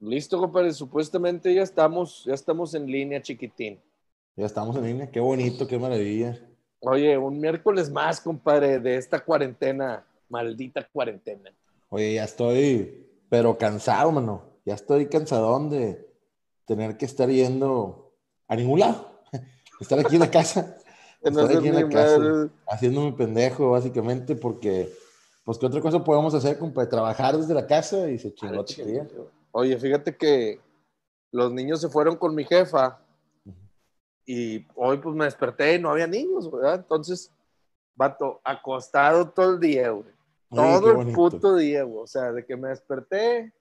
Listo, compadre. Supuestamente ya estamos, ya estamos en línea, chiquitín. Ya estamos en línea. Qué bonito, qué maravilla. Oye, un miércoles más, compadre, de esta cuarentena, maldita cuarentena. Oye, ya estoy, pero cansado, mano. Ya estoy cansadón de tener que estar yendo a ningún lado. Estar aquí en la casa. estar aquí en la casa, haciendo mi pendejo, básicamente, porque, pues, ¿qué otra cosa podemos hacer? Trabajar desde la casa y se chingó. Oye, fíjate que los niños se fueron con mi jefa y hoy pues me desperté y no había niños, ¿verdad? Entonces, vato, acostado todo el día, güey. todo el puto día, güey. O sea, de que me desperté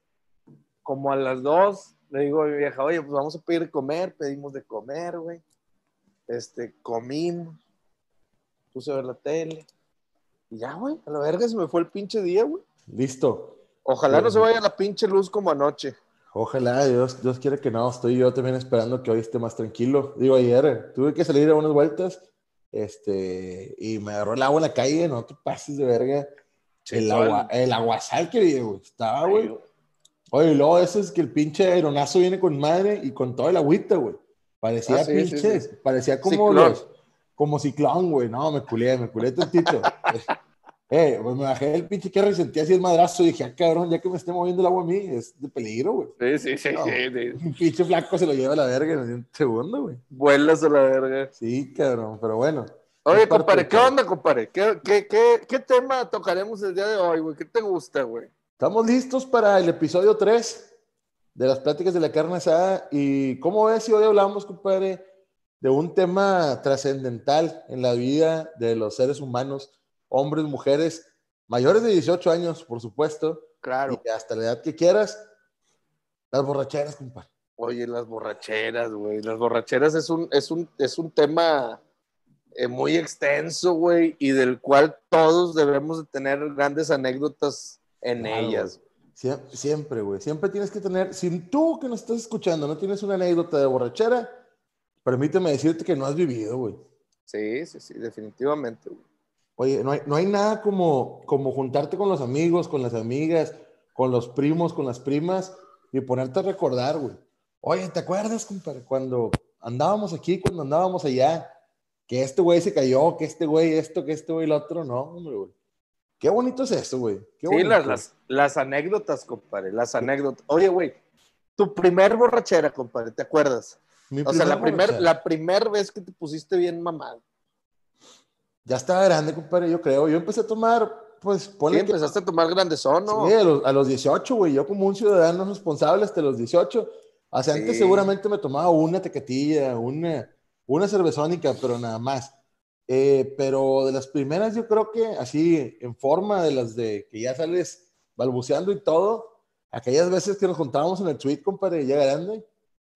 como a las dos, le digo a mi vieja, oye, pues vamos a pedir comer, pedimos de comer, güey. Este, comimos, puse a ver la tele. Y ya, güey, a la verga se me fue el pinche día, güey. Listo. Ojalá no se vaya la pinche luz como anoche. Ojalá, Dios, Dios quiere que no. Estoy yo también esperando que hoy esté más tranquilo. Digo, ayer tuve que salir a unas vueltas este, y me agarró el agua en la calle. No te pases de verga. el, agua, el aguasal que vi, güey. Estaba, güey. Oye, y luego eso es que el pinche aeronazo viene con madre y con toda el agüita, güey. Parecía ah, pinche, parecía como los, como ciclón, güey. No, me culé, me culé tantito. Eh, pues me bajé el pinche y sentí así el madrazo y dije, ah, cabrón, ya que me esté moviendo el agua a mí, es de peligro, güey. Sí, sí, sí, sí, Un pinche flaco se lo lleva a la verga en un segundo, güey. Vuelas a la verga. Sí, cabrón, pero bueno. Oye, compadre, ¿qué onda, compadre? ¿Qué, qué, qué, qué tema tocaremos el día de hoy, güey? ¿Qué te gusta, güey? Estamos listos para el episodio 3 de las pláticas de la carne asada. ¿Y cómo ves si hoy hablamos, compadre, de un tema trascendental en la vida de los seres humanos? hombres, mujeres, mayores de 18 años, por supuesto. Claro. Y hasta la edad que quieras. Las borracheras, compadre. Oye, las borracheras, güey. Las borracheras es un, es un, es un tema eh, muy extenso, güey, y del cual todos debemos de tener grandes anécdotas en ellas. Siempre, güey. Siempre tienes que tener, si tú que nos estás escuchando no tienes una anécdota de borrachera, permíteme decirte que no has vivido, güey. Sí, sí, sí, definitivamente, güey. Oye, no hay, no hay nada como, como juntarte con los amigos, con las amigas, con los primos, con las primas y ponerte a recordar, güey. Oye, ¿te acuerdas, compadre? Cuando andábamos aquí, cuando andábamos allá, que este güey se cayó, que este güey esto, que este güey el otro, no, hombre, güey. Qué bonito es eso, güey. sí, las, las, anécdotas, compadre, las anécdotas. Oye, güey, tu primer borrachera, compadre, ¿te acuerdas? o sea, la primera la primer vez que te pusiste bien mamado ya estaba grande, compadre, yo creo. Yo empecé a tomar, pues, ponle sí, empezaste a tomar grandezón, ¿no? Sí, a los, 18, güey. Yo como un ciudadano responsable hasta los 18. Hace antes seguramente me tomaba una tequetilla, una, una cervezónica, pero nada más. Eh, pero de las primeras yo creo que así, en forma de las de que ya sales balbuceando y todo, aquellas veces que nos juntábamos en el tweet, compadre, ya grande.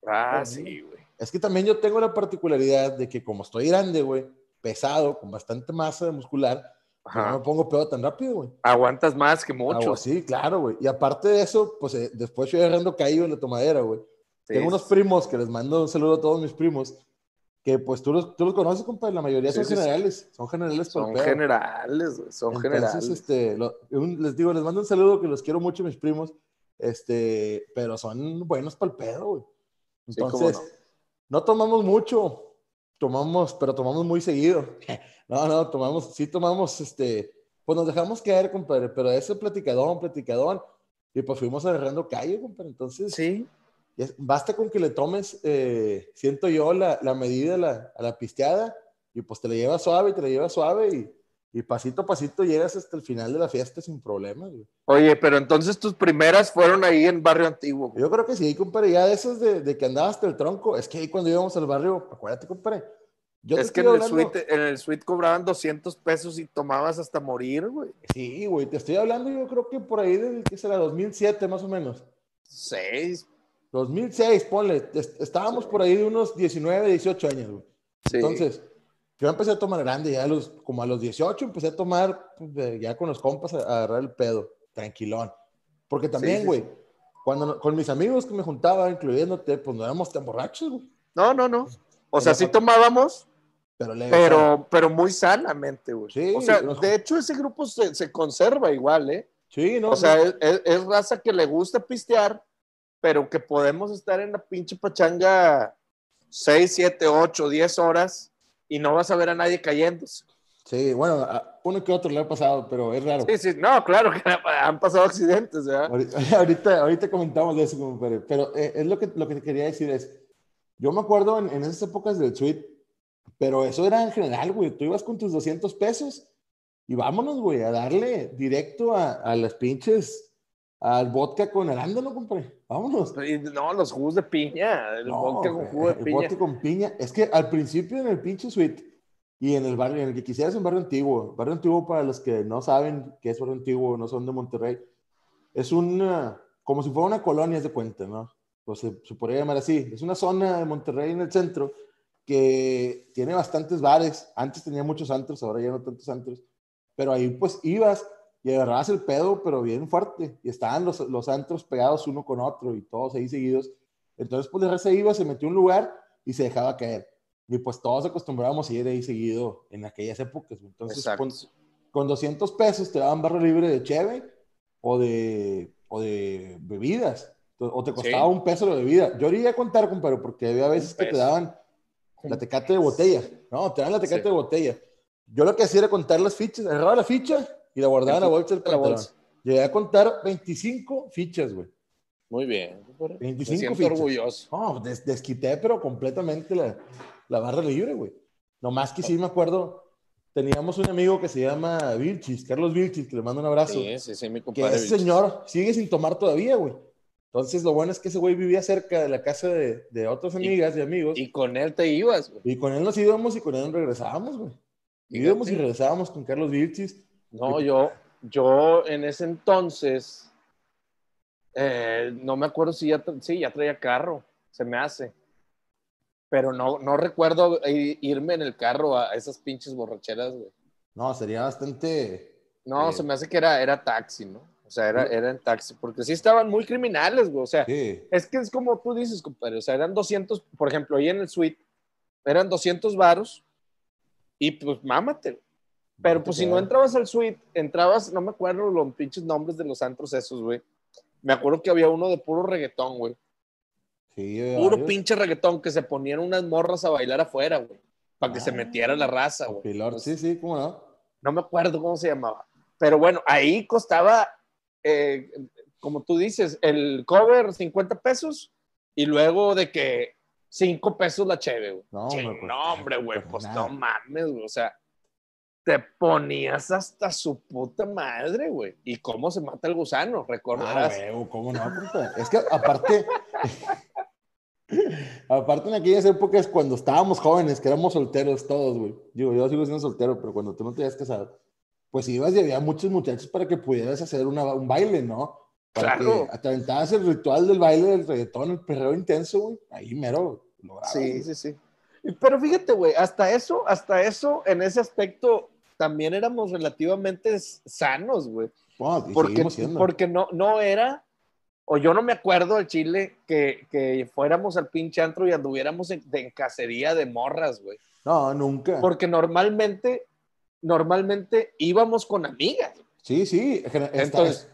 Ah, sí, güey. Es que también yo tengo la particularidad de que como estoy grande, güey, pesado, con bastante masa muscular, pues no me pongo pedo tan rápido, güey. Aguantas más que mucho. sí, claro, güey. Y aparte de eso, pues eh, después fui agarrando caído en la tomadera, güey. Tengo unos primos que les mando un saludo a todos mis primos, que pues tú los, tú los conoces, compadre, la mayoría son generales, son generales Son generales, güey, son generales. Este, les digo, les mando un saludo que los quiero mucho, mis primos, este, pero son buenos para el pedo, güey. Entonces, no tomamos mucho, tomamos, pero tomamos muy seguido. No, no, tomamos, sí tomamos, este, pues nos dejamos caer, compadre, pero ese platicadón, platicadón, y pues fuimos agarrando calle, compadre. Entonces, sí. Basta con que le tomes, eh, siento yo, la, la medida a la, a la, pisteada, y pues te la llevas suave, te la llevas suave, y, y pasito a pasito llegas hasta el final de la fiesta sin problemas, Oye, pero entonces tus primeras fueron ahí en Barrio Antiguo. Yo creo que sí, compadre, ya de esas de, de, que andabas hasta el tronco, es que ahí cuando íbamos al barrio, acuérdate, compadre. Yo es que en el, suite, en el suite cobraban 200 pesos y tomabas hasta morir, güey. Sí, güey, te estoy hablando yo creo que por ahí del, ¿qué será? 2007 más o menos. Seis. 2006, ponle, estábamos por ahí de unos 19, 18 años, güey. Sí. Entonces, yo empecé a tomar grande, ya a los, como a los 18 empecé a tomar, pues, ya con los compas a, agarrar el pedo, tranquilón. Porque también, güey, cuando con mis amigos que me juntaba, incluyéndote, pues no éramos tan borrachos, güey. No, no, no. O sea, sí tomábamos, Pero, pero, pero, muy sanamente, güey. Sí, o sea, de hecho, ese grupo se, se, conserva igual, ¿eh? Sí, no. O sea, Es, es, raza que le gusta pistear, pero que podemos estar en la pinche pachanga 6, 7, 8, 10 horas y no vas a ver a nadie cayéndose. Sí, bueno, a uno que otro le ha pasado, pero es raro. Sí, sí, no, claro que han pasado accidentes, ¿verdad? Ahorita, ahorita comentamos de eso, pero eh, es lo que, lo que te quería decir es, yo me acuerdo en, en esas épocas del suite, pero eso era en general, güey, tú ibas con tus 200 pesos y vámonos, güey, a darle directo a, a las pinches, al vodka con arándano, compadre, vámonos. No, los jugos de piña, el vodka con jugo de piña. El vodka con piña, es que al principio en el pinche suite y en el barrio, en el que quisieras, un barrio antiguo. Barrio antiguo, para los que no saben qué es barrio antiguo, no son de Monterrey, es una, como si fuera una colonia, de cuenta, ¿no? Pues se, se, podría llamar así. Es una zona de Monterrey en el centro que tiene bastantes bares. Antes tenía muchos antros, ahora ya no tantos antros. Pero ahí pues ibas y agarrabas el pedo, pero bien fuerte. Y estaban los, los antros pegados uno con otro y todos ahí seguidos. Entonces, pues de se iba, se metió a un lugar y se dejaba caer. Y pues todos acostumbrábamos a ir ahí seguido en aquellas épocas. Entonces, con, con, 200 pesos te daban barro libre de cheve o de, o de bebidas. O te costaba un peso la bebida. Yo iría a contar, compadre, porque había veces que te daban la tecate de botella. No, te daban la tecate de botella. Yo lo que hacía era contar las fichas. Agarraba la ficha y la guardaba en la bolsa del pantalón. Llegué a contar 25 fichas, güey. Muy bien. 25 Me orgulloso. No, desquité, pero completamente la, la barra libre, güey. Nomás que sí me acuerdo, teníamos un amigo que se llama Vilchis, Carlos Vilchis, que le mando un abrazo. Sí, sí, sí, mi compadre. Que ese señor sigue sin tomar todavía, güey. Entonces, lo bueno es que ese güey vivía cerca de la casa de, de otras amigas y, amigos. Y con él te ibas, güey. Y con él nos íbamos y con él regresábamos, güey. Íbamos y regresábamos con Carlos Vilchis. No, yo, yo en ese entonces, eh, no me acuerdo si ya, sí, ya traía carro, se me hace pero no, no recuerdo irme en el carro a esas pinches borracheras, güey. No, sería bastante... No, eh, se me hace que era, era taxi, ¿no? O sea, era, era en taxi, porque sí estaban muy criminales, güey. O sea, es que es como tú dices, compadre. O sea, eran 200, por ejemplo, ahí en el suite, eran 200 varos y pues mámate. Pero pues si no entrabas al suite, entrabas, no me acuerdo los pinches nombres de los antros esos, güey. Me acuerdo que había uno de puro reggaetón, güey. Puro pinche reggaetón que se ponían unas morras a bailar afuera, güey. Para que se ah, metiera la raza, güey. Sí, sí, ¿cómo no? No me acuerdo cómo se llamaba. Pero bueno, ahí costaba, eh, como tú dices, el cover 50 pesos y luego de que 5 pesos la cheve, güey. No, pues, no, hombre, güey, pues, pues no mames, güey. O sea, te ponías hasta su puta madre, güey. ¿Y cómo se mata el gusano? Recordarás. Ah, güey, ¿cómo no? Es que aparte, Aparte en aquellas épocas cuando estábamos jóvenes, que éramos solteros todos, güey. Digo, yo sigo siendo soltero, pero cuando tú no te habías casado, pues ibas y había muchos muchachos para que pudieras hacer un baile, ¿no? Para claro. que aventabas el ritual del baile del reggaetón, el perreo intenso, güey. Ahí mero Sí, sí, sí. Pero fíjate, güey, hasta eso, hasta eso, en ese aspecto, también éramos relativamente sanos, güey. porque, porque no, no era o yo no me acuerdo al Chile que, que fuéramos al pinche antro y anduviéramos en, en cacería de morras, güey. No, nunca. Porque normalmente, normalmente íbamos con amigas. Sí, sí. Entonces,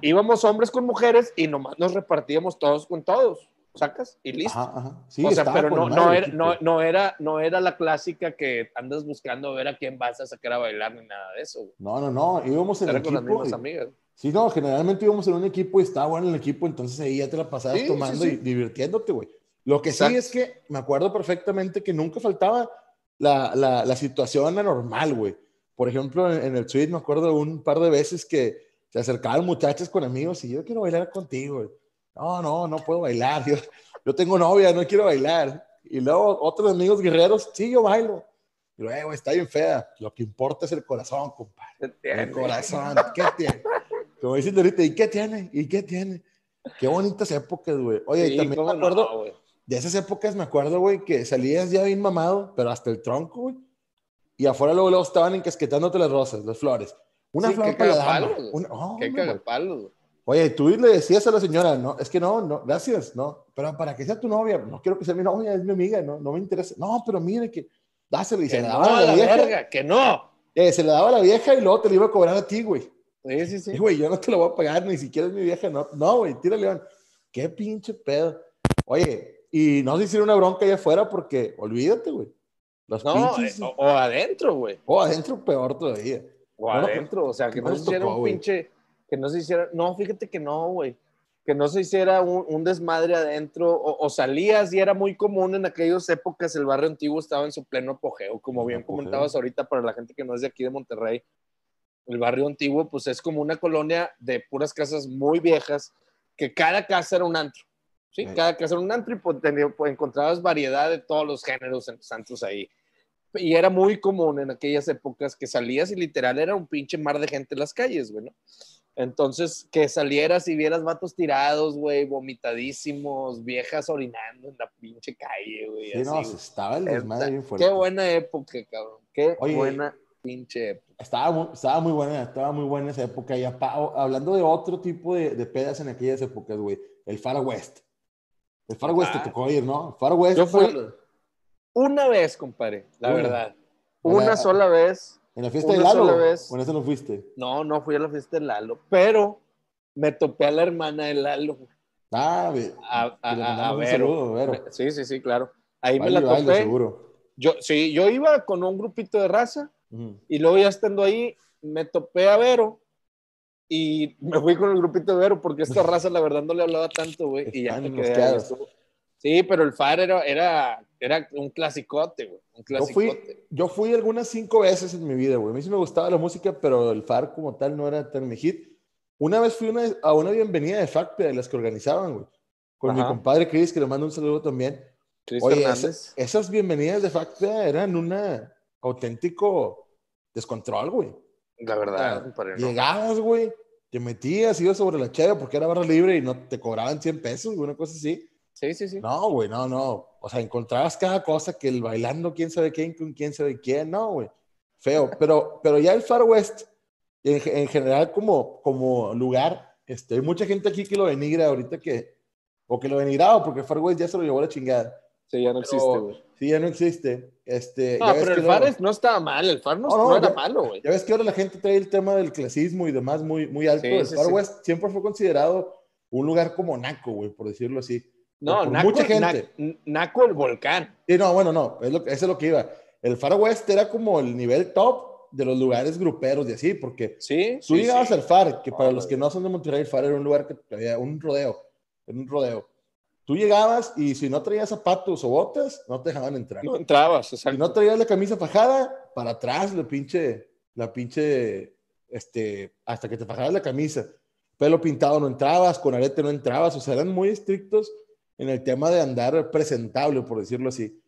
íbamos hombres con mujeres y nomás nos repartíamos todos con todos. ¿Sacas? Y listo. Ajá, ajá. Sí, o sea, pero no, no, era, no, no, era, no era la clásica que andas buscando ver a quién vas a sacar a bailar ni nada de eso. Güey. No, no, no. Íbamos en el equipo. Con las mismas amigas. Sí, no, generalmente íbamos en un equipo y estaba bueno el equipo, entonces ahí ya te la pasabas tomando y divirtiéndote, güey. Lo que sí es que me acuerdo perfectamente que nunca faltaba la, la, la situación anormal, güey. Por ejemplo, en, el suite me acuerdo un par de veces que se acercaban muchachas con amigos y yo quiero bailar contigo, güey. No, no, no puedo bailar. Yo, yo tengo novia, no quiero bailar. Y luego otros amigos guerreros, sí, yo bailo. Y luego, está bien fea. Lo que importa es el corazón, compadre. El corazón, ¿qué tiene? Como diciendo ahorita, ¿y qué tiene? ¿Y qué tiene? Qué bonitas épocas, güey. Oye, y también me acuerdo, de esas épocas me acuerdo, güey, que salías ya bien mamado, pero hasta el tronco, güey. Y afuera luego, luego estaban encasquetándote las rosas, las flores. Una flor para la dama. Oh, qué cagapalo, Oye, tú le decías a la señora, no, es que no, no, gracias, no, pero para que sea tu novia, no quiero que sea mi novia, es mi amiga, no, no me interesa. No, pero mire que, dáselo. Y se Que le no, daba a la la vieja. verga, que no. eh, se le daba a la vieja y luego te lo iba a cobrar a ti, güey. Sí, sí, sí. Y, güey, yo no te lo voy a pagar, ni siquiera es mi vieja. No, no, güey, tírale. León. Qué pinche pedo. Oye, y no se hicieron una bronca allá afuera porque, olvídate, güey. Los No, pinches. eh, o, o adentro, güey. O adentro peor todavía. O adentro, o sea, que no se hiciera tocó, un pinche, que no se hiciera, no, fíjate que no, güey, que no se hiciera un, un desmadre adentro, o, o salías y era muy común en aquellas épocas, el barrio antiguo estaba en su pleno apogeo, como En bien apogeo. comentabas ahorita para la gente que no es de aquí de Monterrey, el barrio antiguo pues es como una colonia de puras casas muy viejas, que cada casa era un antro, ¿sí? Sí. Cada casa era un antro y pues, pues, encontrabas variedad de todos los géneros en los antros ahí. Y era muy común en aquellas épocas que salías y literal era un pinche mar de gente en las calles, güey, ¿no? Entonces, que salieras y vieras vatos tirados, güey, vomitadísimos, viejas orinando en la pinche calle, güey. Sí, así, no, estaba el desmadre bien fuerte. Qué buena época, cabrón. Qué Oye. buena pinche época. Estaba muy, estaba muy buena, estaba muy buena esa época. Y hablando de otro tipo de, de pedas en aquellas épocas, güey, el Far West. El Far West te Ah. tocó ir, ¿no? Far West. Yo fui- para- Una vez, compadre, la Una. verdad. Una- Una sola vez. En la fiesta de Lalo. vez. ¿O en esa no fuiste? No, no fui a la fiesta de Lalo, pero me topé a la hermana de Lalo, Ah, a, a, a- a Vero. saludo, Vero. Sí, sí, sí, claro. Ahí me la baile, topé. seguro. Yo, sí, yo iba con un grupito de raza Ujú. y luego ya estando ahí me topé a Vero y me fui con el grupito de Vero porque esta raza la verdad no le hablaba tanto, güey. Y ya me quedé. Sí, pero el FAR era, era, era un clasicote, güey. Un Yo fui, yo fui algunas cinco veces en mi vida, güey. A mí sí me gustaba la música, pero el FAR como tal no era tan mi hit. Una vez fui una- a una bienvenida de FACPE, de las que organizaban, güey. Con mi Ajá. compadre Chris, que le mando un saludo también. Chris Oye, Fernández. esa- esas bienvenidas de FACPE eran un auténtico descontrol, güey. La verdad, compadre, ¿no? Llegabas, güey, te metías, ibas sobre la chave porque era barra libre y no te cobraban 100 pesos, güey, una cosa así. Sí, sí, sí. No, güey, no, no. O sea, encontrabas cada cosa que el bailando quién sabe quién con quién sabe quién, no, güey. Feo. Pero, pero ya el Far West, en, en general como, como lugar, este, hay mucha gente aquí que lo denigra ahorita que, o que lo denigraba porque el Far West ya se lo llevó a la chingada. Sí, ya no existe, Pero- güey. Sí, ya no existe. Este, No, ya ves pero que el FAR es- no estaba mal, el FAR no, No, no, no era ya- malo, güey. Ya ves que ahora la gente trae el tema del clasismo y demás muy, muy alto. Sí, el sí, Far sí. West siempre fue considerado un lugar como naco, güey, por decirlo así. No, Naco, mucha gente. Na- Naco el volcán. Sí, no, bueno, no, es lo, eso es lo que iba. El Far West era como el nivel top de los lugares gruperos y así, porque Sí. tú sí, llegabas sí. al Far, que para los que no son de Monterrey, el Far era un lugar que había un rodeo, era un rodeo. Tú llegabas y si no traías zapatos o botas, no te dejaban entrar. No entrabas, Si exacto. no traías la camisa fajada, para atrás, la pinche, la pinche, este, hasta que te fajaras la camisa. Pelo pintado no entrabas, con arete no entrabas, o sea, eran muy estrictos en el tema de andar presentable, por decirlo así.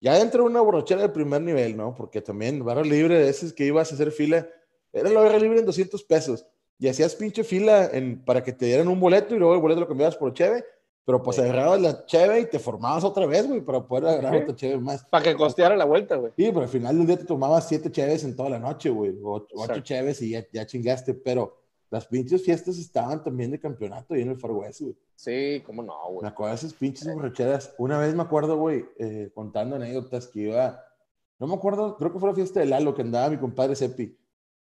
Ya dentro de una borrachera de primer nivel, ¿no? Porque también barra libre de esas que ibas a hacer fila, era la barra libre en 200 pesos. Y hacías pinche fila en, para que te dieran un boleto y luego el boleto lo cambiabas por cheve, pero pues Sí. agarrabas la cheve y te formabas otra vez, güey, para poder agarrar Sí. otra cheve más. Para que costeara la vuelta, güey. Sí, pero al final del día te tomabas siete cheves en toda la noche, güey. o Ocho, ocho cheves y ya, ya chingaste. Pero las pinches fiestas estaban también de campeonato ahí en el Far West, güey. Sí, cómo no, Me güey. acuerdo de esas pinches borracheras. Una vez me acuerdo, güey, eh, contando anécdotas que iba. No me acuerdo, creo que fue la fiesta de Lalo que andaba mi compadre Sepi.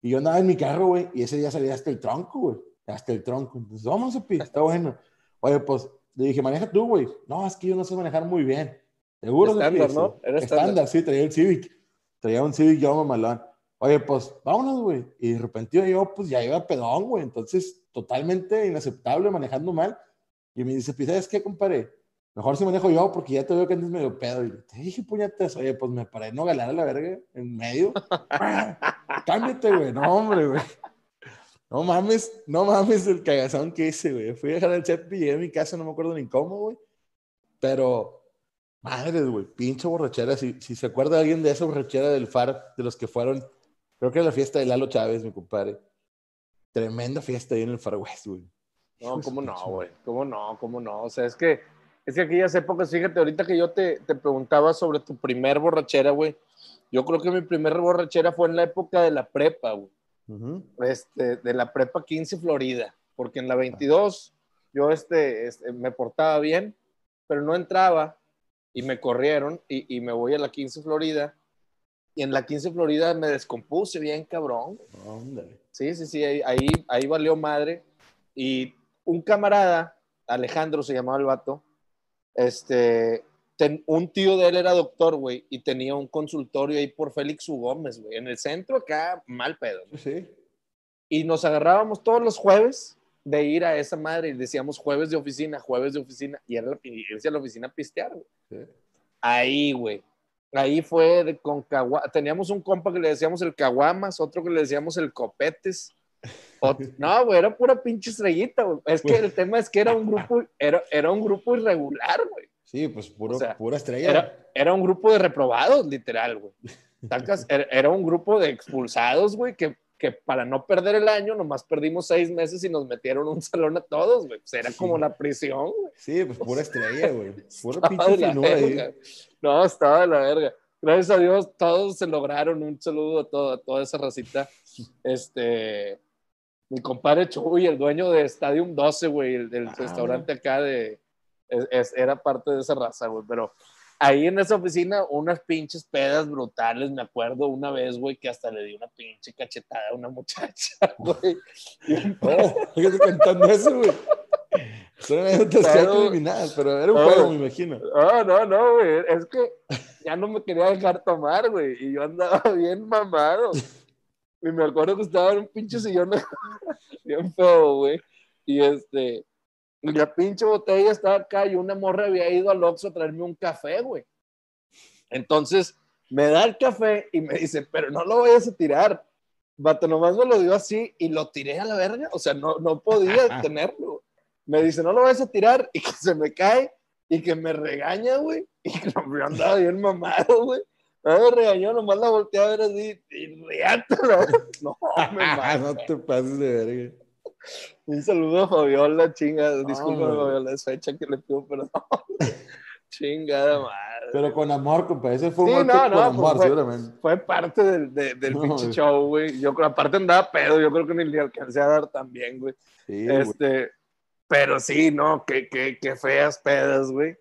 Y yo andaba en mi carro, güey, y ese día salía hasta el tronco, güey. Hasta el tronco. Entonces, vamos, Sepi, está bueno. Oye, pues le dije, maneja tú, güey. No, es que yo no sé manejar muy bien. Seguro? Estándar. ¿no? Era estándar. estándar. sí, traía el Civic. Traía un Civic yo mamalón. Oye, pues vámonos, güey. Y de repente yo, pues ya iba pedón, güey. Entonces, totalmente inaceptable, manejando mal. Y me dice, pues, ¿sabes qué, compadre? Mejor si manejo yo porque ya te veo que andas medio pedo. Y te dije, puñetas, oye, pues me paré no galar a la verga en medio. Cámbiate, güey. No, hombre, güey. No mames, no mames el cagazón que hice, güey. Fui a dejar el CEP y llegué a mi casa, no me acuerdo ni cómo, güey. Pero, madre, güey, pinche borrachera. Si, si se acuerda alguien de esa borrachera del FAR, de los que fueron, creo que era la fiesta de Lalo Chávez, mi compadre. Tremenda fiesta ahí en el Far West, güey. No, cómo no, güey. Cómo no, cómo no. O sea, es que, es que aquellas épocas, fíjate, ahorita que yo te, te preguntaba sobre tu primer borrachera, güey. Yo creo que mi primer borrachera fue en la época de la prepa, güey. Ujú. este, de la prepa 15 Florida, porque en la 22 yo este, este, me portaba bien, pero no entraba y me corrieron y, y me voy a la 15 Florida y en la 15 Florida me descompuse bien cabrón. Ándale. Sí, sí, sí, ahí, ahí, ahí valió madre. Y un camarada, Alejandro se llamaba el vato, este, ten- un tío de él era doctor, güey, y tenía un consultorio ahí por Félix U. Gómez, güey, en el centro acá, mal pedo. Sí, sí. Y nos agarrábamos todos los jueves de ir a esa madre y decíamos jueves de oficina, jueves de oficina, y era la, irse a la oficina a pistear, güey. sí. Ahí, güey. Ahí fue de, con cagua- Teníamos un compa que le decíamos el caguamas, otro que le decíamos el copetes. No, güey, era pura pinche estrellita, güey. Es que el tema es que era un grupo, era, era un grupo irregular, güey. Sí, pues puro, O sea, pura estrella. Era, era un grupo de reprobados, literal, güey. Era, era un grupo de expulsados, güey, que, que para no perder el año, nomás perdimos seis meses y nos metieron un salón a todos, güey. Pues era Sí. como la prisión, güey. Sí, pues pura estrella, güey. Pura pinche finura. No, estaba de la verga. Gracias a Dios, todos se lograron. Un saludo a, todo- a toda esa racita. Este, mi compadre Chuy, el dueño de Stadium 12, güey, el del Ah, restaurante acá de, es- es- era parte de esa raza, güey. Pero ahí en esa oficina, unas pinches pedas brutales. Me acuerdo una vez, güey, que hasta le di una pinche cachetada a una muchacha, güey. Oh, fíjate contando eso, güey. Son anécdotas Todo- eliminar, pero era un todo. juego, me imagino. No, no, no, güey. Es que ya no me quería dejar tomar, güey. Y yo andaba bien mamado. Y me acuerdo que estaba en un pinche sillón bien feo, güey. Y este, y la pinche botella estaba acá y una morra había ido al Oxxo a traerme un café, güey. Entonces, me da el café y me dice, pero no lo vayas a tirar. Vato, nomás me lo dio así y lo tiré a la verga. O sea, no, no podía tenerlo. Me dice, no lo vayas a tirar y que se me cae y que me regaña, güey. Y que yo andaba bien mamado, güey. No me regañó, nomás la volteé a ver así y riátela. No, me no mamé. te pases de verga. Un saludo a Fabiola, chinga. Disculpa, güey. Fabiola, es fecha que le pido perdón. Chingada madre. Pero con amor, compa. Ese fue un Sí, golpe no, con no, amor, fue- seguramente. Fue parte del, de- del No, pinche show, güey. Yo creo, aparte andaba pedo, yo creo que ni le alcancé a dar también, güey. Sí, güey. Este, pero sí, no, qué, qué, qué feas pedas, güey.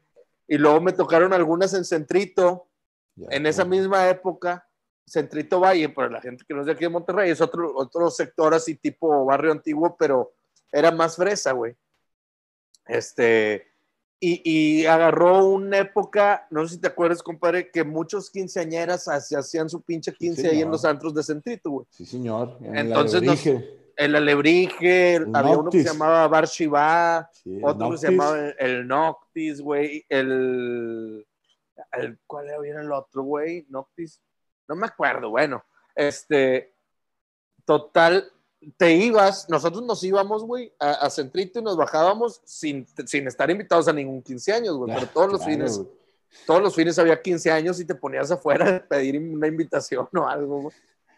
Y luego me tocaron algunas en Centrito, Ya, en esa misma época, Centrito Valle, para la gente que no es de aquí de Monterrey, es otro, otro sector así tipo barrio antiguo, pero era más fresa, güey. Este, y, y agarró una época, no sé si te acuerdas, compadre, que muchos quinceañeras hacían su pinche quince ahí en los antros de Centrito, güey. Sí, señor. En Entonces el nos- Alebrije. El Alebrije, El había uno que se Noctis. llamaba Bar Shiva, Sí, otro que se Noctis. llamaba el, el Noctis, güey, el, el- ¿Cuál era el otro, güey? Noctis. No me acuerdo, bueno. Este, total, te ibas, nosotros nos íbamos, güey, a, a Centrito y nos bajábamos sin, sin estar invitados a ningún 15 años, güey, pero todos los Claro, fines, todos los fines había 15 años y te ponías afuera a pedir una invitación o algo, güey.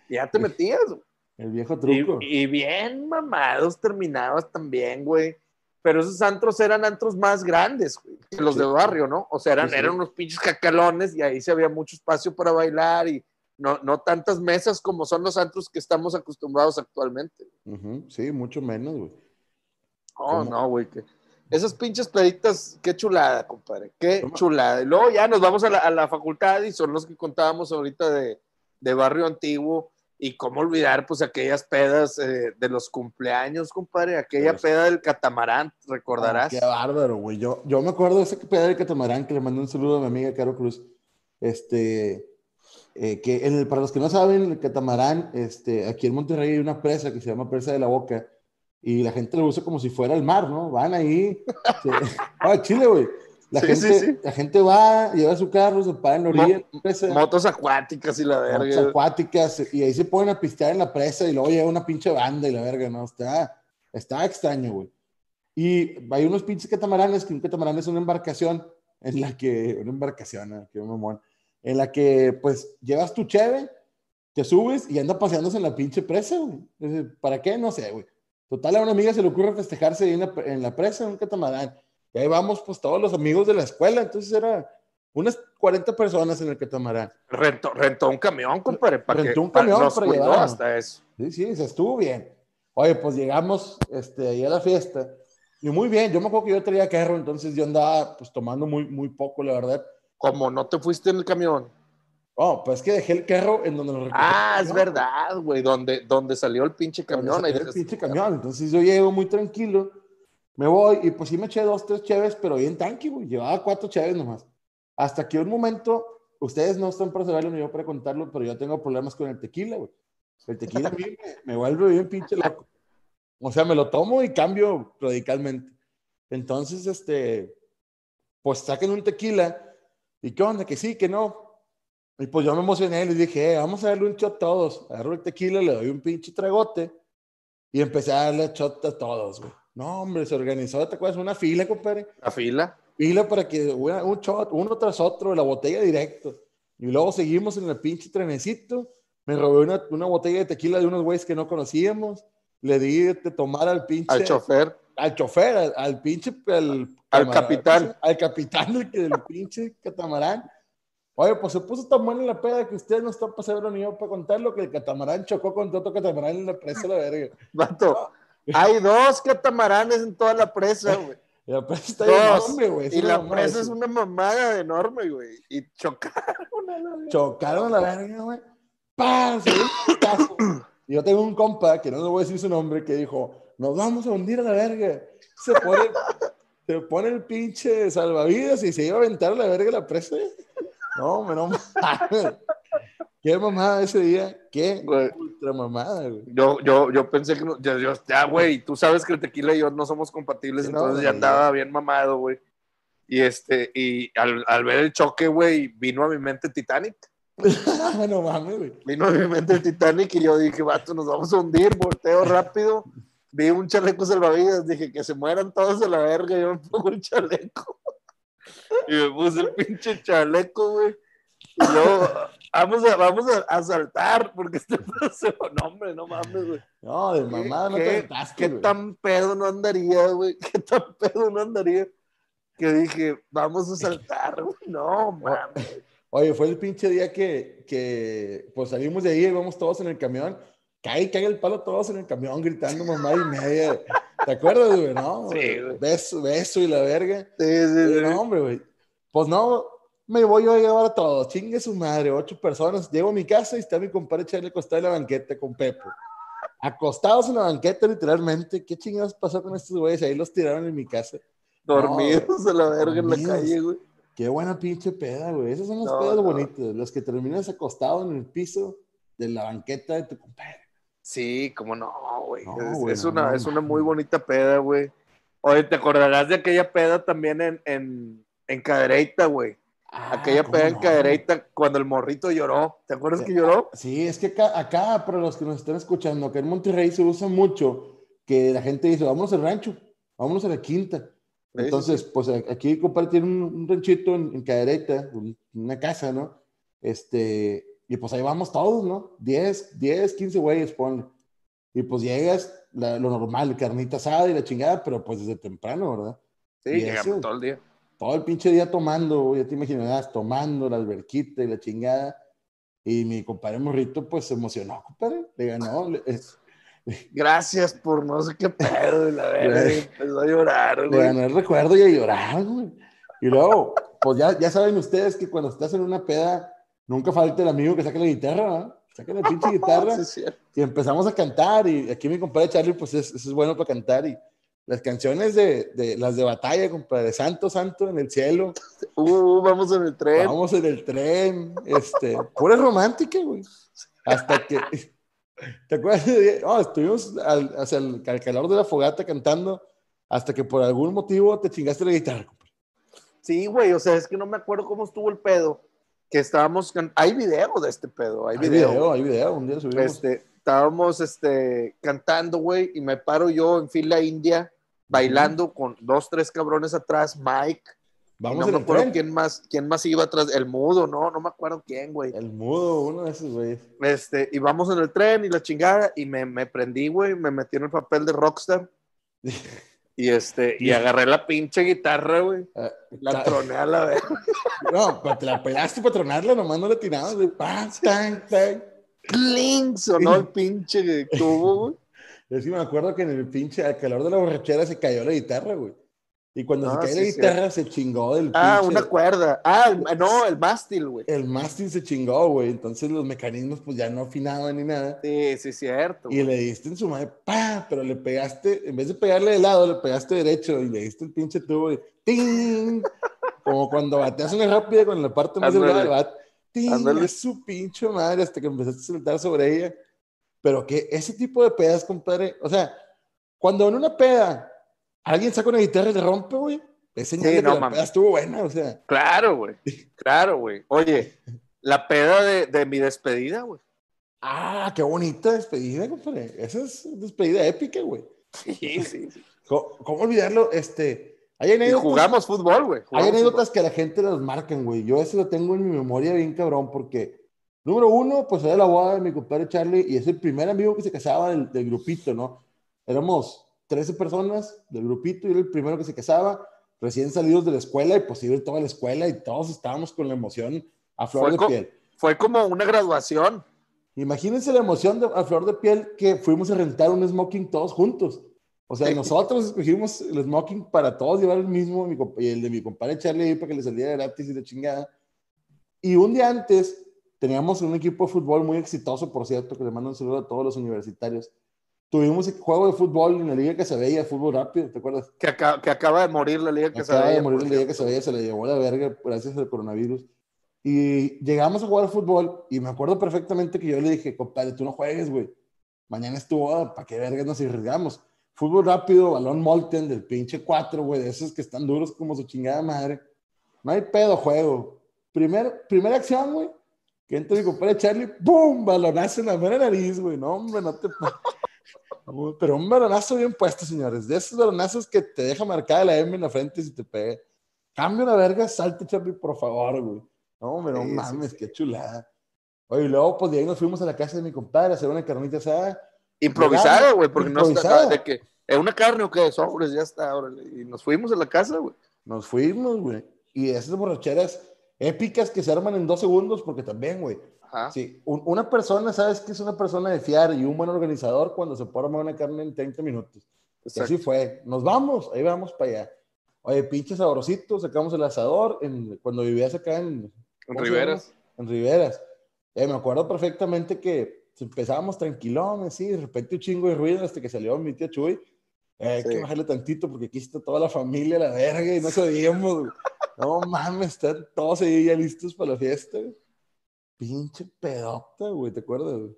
Y ya te metías, güey. El viejo Y, truco. y bien mamados terminabas también, güey. Pero esos antros eran antros más grandes, güey, que los Sí. de barrio, ¿no? O sea, eran, Sí, sí. eran unos pinches cacalones y ahí se había mucho espacio para bailar y no, no tantas mesas como son los antros que estamos acostumbrados actualmente. Sí, mucho menos, güey. Oh, no, güey. que- Esas pinches peditas, qué chulada, compadre. Qué ¿Cómo? chulada. Y luego ya nos vamos a la, a la facultad y son los que contábamos ahorita de, de barrio antiguo. Y cómo olvidar, pues, aquellas pedas eh, de los cumpleaños, compadre. Aquella Pues- peda del catamarán, recordarás. Ah, qué bárbaro, güey. Yo, yo me acuerdo de ese pedal del catamarán que le mandé un saludo a mi amiga Caro Cruz. Este, eh, que en el- para los que no saben, el catamarán, este, aquí en Monterrey hay una presa que se llama Presa de la Boca y la gente lo usa como si fuera el mar, ¿no? Van ahí. se- ah, Chile, güey. La, Sí, gente, sí, sí. la gente va, lleva su carro, se para en la orilla presa. Motos acuáticas y la motos verga. acuáticas y ahí se ponen a pistear en la presa y luego llega una pinche banda y la verga, ¿no? Está, está extraño, güey. Y hay unos pinches catamaranes, que un catamarán es una embarcación en la que, una embarcación, ¿eh? qué mamón, en la que pues llevas tu cheve, te subes y anda paseándose en la pinche presa, güey. ¿Para qué? No sé, güey. Total, a una amiga se le ocurre festejarse ahí en la, en la presa, en un catamarán. Y ahí vamos, pues todos los amigos de la escuela, entonces era unas 40 personas en el catamarán. Rentó, rentó un camión, compadre. Para Rentó que, un camión para cuidó llevar. hasta eso. Sí, sí, se estuvo bien. Oye, pues llegamos este, ahí a la fiesta. Y muy bien, yo me acuerdo que yo traía carro, entonces yo andaba pues tomando muy, muy poco, la verdad. Como no te fuiste en el camión. Oh, pues es que dejé el carro en donde lo recogí. Ah, es verdad, güey, donde, donde salió el pinche camión. Ahí el pinche camión. Entonces yo llego muy tranquilo, me voy y pues sí me eché dos, tres cheves, pero bien tanque, güey. Llevaba cuatro cheves nomás. Hasta que un momento, ustedes no están para saberlo ni yo para contarlo, pero yo tengo problemas con el tequila, güey. El tequila a mí me, me vuelve bien pinche loco. O sea, me lo tomo y cambio radicalmente. Entonces, este, pues saquen un tequila. ¿Y qué onda? Que sí, que no. Y pues yo me emocioné y les dije, eh, vamos a darle un shot a todos. Agarro el tequila, le doy un pinche tragote y empecé a darle shot a todos, güey. No, hombre, se organizó, ¿te acuerdas? Una fila, compadre. ¿La fila? Fila para que un shot, uno tras otro, la botella directo. Y luego seguimos en el pinche trenecito. Me robé una, una botella de tequila de unos güeyes que no conocíamos. Le di de tomar al pinche. Al chofer. Al chofer, al, al pinche. Al, al capitán. Al capitán del, del pinche catamarán. Oye, pues se puso tan buena la peda que ustedes no están para saberlo ni yo para contarlo que el catamarán chocó con otro catamarán en la presa la verga. Vato, hay dos catamaranes en toda la presa, güey. La presa está enorme, güey. Y la presa es una mamada enorme, güey. Y chocaron a la verga. Chocaron a la verga, güey. ¡Pam! Se dio un caso. Y yo tengo un compa, que no le voy a decir su nombre, que dijo, nos vamos a hundir a la verga. Se pone, se pone el pinche salvavidas y se iba a aventar a la verga la presa. No, me no mames. Qué mamada ese día. Qué Güey. ultra mamada, güey. Yo, yo, yo pensé que no, ya, yo- ya, güey, tú sabes que el tequila y yo no somos compatibles, Sí, no, entonces ya andaba bien mamado, güey. Y este, y al, al ver el choque, güey, vino a mi mente Titanic. no mames, güey. Vino a mi mente el Titanic y yo dije, vato, nos vamos a hundir, volteo rápido. Vi un chaleco salvavidas, dije que se mueran todos a la verga, yo me pongo el chaleco. Y me puse el pinche chaleco, güey. Y luego, vamos a, vamos a, a saltar, porque este se no, hombre, no mames, güey. No, de mamada no te ¿Qué, aventaste, qué güey. tan pedo no andaría, güey? ¿Qué tan pedo no andaría? Que dije, vamos a saltar, güey. No, mames. Oye, fue el pinche día que, que pues salimos de ahí, íbamos todos en el camión. Cae, cae el palo todos en el camión gritando mamá y media. ¿Te acuerdas, güey? No, Sí, güey. Beso, beso y la verga. Sí, sí, sí. No, hombre, güey. Pues no, me voy yo a llevar a todos. Chingue su madre, ocho personas. Llego a mi casa y está mi compadre Charlie acostado en la banqueta con Pepo. Acostados en la banqueta, literalmente. ¿Qué chingados pasó con estos güeyes? Ahí los tiraron en mi casa. Dormidos a la verga en la calle, güey. Qué buena pinche peda, güey. Esas son las No, pedas no. bonitas, las que terminas acostado en el piso de la banqueta de tu compadre. Sí, como no, güey. No, es, güey, es no, una, no es una muy bonita peda, güey. Oye, ¿te acordarás de aquella peda también en, en, en Cadereyta, güey? Aquella Ah, ¿cómo peda en no? Cadereyta cuando el morrito lloró. ¿Te acuerdas Sí. que lloró? Sí, es que acá, acá, para los que nos están escuchando, acá en Monterrey se usa mucho que la gente dice, vámonos al rancho, vámonos a la quinta. Entonces, pues a- aquí compadre tiene un, un ranchito en, en Cadereyta, una casa, ¿no? Este, y pues ahí vamos todos, ¿no? 10, 10, 15 güeyes, ponle. Y pues llegas, la- lo normal, carnita asada y la chingada, pero pues desde temprano, ¿verdad? Sí, llegamos todo el día. todo el pinche día tomando, ya te imaginarás, tomando la alberquita y la chingada. Y mi compadre Morrito, pues se emocionó, compadre. Le ganó. le- es- Gracias por no sé qué pedo, y la verga. Empezó a llorar, le güey. ganó el recuerdo y a llorar, güey. Y luego, pues ya, ya saben ustedes que cuando estás en una peda, nunca falta el amigo que saque la guitarra, ¿no? Saca la pinche guitarra Sí, y empezamos a cantar. Y aquí mi compadre Charlie, pues es, es bueno para cantar. Y las canciones de, de las de batalla, compadre, Santo, Santo en el cielo. Uh, vamos en el tren. Vamos en el tren, este, pura romántica, güey. Hasta que, ¿te acuerdas? No, estuvimos al, hacia el, al calor de la fogata cantando hasta que por algún motivo te chingaste la guitarra, compadre. Sí, güey, o sea, es que no me acuerdo cómo estuvo el pedo. Que estábamos, hay video de este pedo, hay, Hay video. video, hay video, un día subimos. Este, estábamos este, cantando, güey, y me paro yo en fila india, bailando con dos, tres cabrones atrás, Mike. Vamos no en me el acuerdo tren. quién más, quién más iba atrás, el mudo, no, no me acuerdo quién, güey. El mudo, uno de esos güeyes. Este, y vamos en el tren y la chingada, y me, me prendí, güey, me metí en el papel de rockstar. Y este, y agarré la pinche guitarra, güey. Ah, La troné a la vez. No, pero te la pelaste para tronarla, nomás no la tirabas, güey. Pam, tan, tan. ¡Cling! Sonó el pinche tubo, güey. Yo sí me acuerdo que en el pinche, al calor de la borrachera se cayó la guitarra, güey. Y cuando se Ah, cae sí, la guitarra, se chingó del Ah, pinche- una cuerda. Ah, no, el mástil, güey. El mástil se chingó, güey. Entonces los mecanismos, pues ya no afinaban ni nada. Sí, sí, cierto. Y le diste en su madre, pa, pero le pegaste, en vez de pegarle de lado, le pegaste derecho y le diste el pinche tubo de ¡ting! Como cuando bateas una rápida con la parte más delgada del bat. ¡ting! Su pinche madre hasta que empezaste a saltar sobre ella. Pero que ese tipo de pedas, compadre, o sea, cuando en una peda alguien saca una guitarra y le rompe, güey, es señal Sí, de que no la peda estuvo buena, o sea. Claro, güey. Claro, güey. Oye, la peda de, de mi despedida, güey. Ah, qué bonita despedida, compadre. Esa es despedida épica, güey. Sí, sí, sí. ¿Cómo, cómo olvidarlo? Este, hay Y anécdotas, jugamos fútbol, güey. hay anécdotas que a la gente las marcan, güey. Yo eso lo tengo en mi memoria bien cabrón porque, número uno, pues era la boda de mi compadre Charlie y es el primer amigo que se casaba del, del grupito, ¿no? Éramos 13 personas del grupito y era el primero que se casaba, recién salidos de la escuela y pues iba toda la escuela y todos estábamos con la emoción a flor Fue de piel. Fue como una graduación. Imagínense la emoción de, a flor de piel que fuimos a rentar un smoking todos juntos. O sea, Sí. nosotros escogimos el smoking para todos llevar el mismo, y el de mi compadre Charlie para que le saliera gratis y de chingada. Y un día antes teníamos un equipo de fútbol muy exitoso, por cierto, que le mando un saludo a todos los universitarios. Tuvimos el juego de fútbol en la liga que se veía, fútbol rápido, ¿te acuerdas? Que, aca- que acaba de morir la liga que se Acaba de veía, morir el día que se veía, se le llevó la verga gracias al coronavirus. Y llegamos a jugar fútbol y me acuerdo perfectamente que yo le dije, compadre, tú no juegues, güey. Mañana es tu boda, ¿para qué vergas nos arriesgamos? Fútbol rápido, balón Molten del pinche 4, güey, de esos que están duros como su chingada madre. No hay pedo, juego. Primer, primera acción, güey, que entra mi compadre Charlie, ¡pum! Balonazo en la mera nariz, güey. No, hombre, no te... No, Pero un balonazo bien puesto, señores. De esos balonazos que te deja marcada la M en la frente si te pega. Cambia una verga, salte, Charlie, por favor, güey. No, hombre, no Sí, sí, mames, sí. qué chulada. Oye, y luego, pues de ahí nos fuimos a la casa de mi compadre a hacer una carnita asada. Improvisada, güey, porque no improvisada. está de que es una carne o qué, sobres, ya está, órale. Y nos fuimos a la casa, güey. Nos fuimos, güey. Y esas borracheras épicas que se arman en dos segundos, porque también, güey. Ajá. Sí, un- una persona, ¿sabes que es una persona de fiar y un buen organizador cuando se armar una carne en 30 minutos? Y así fue. Nos vamos, ahí vamos para allá. Oye, pinche sabrosito, sacamos el asador en, cuando vivías acá en, En ¿cómo se Riveras. en Riveras. Eh, me acuerdo perfectamente que empezábamos tranquilones, sí, de repente un chingo de ruido hasta que salió mi tía Chuy. Eh, hay Sí. que bajarle tantito porque aquí está toda la familia, la verga, y no sabíamos. No mames, están todos ahí ya listos para la fiesta. güey. Pinche pedota, güey, ¿te acuerdas? güey?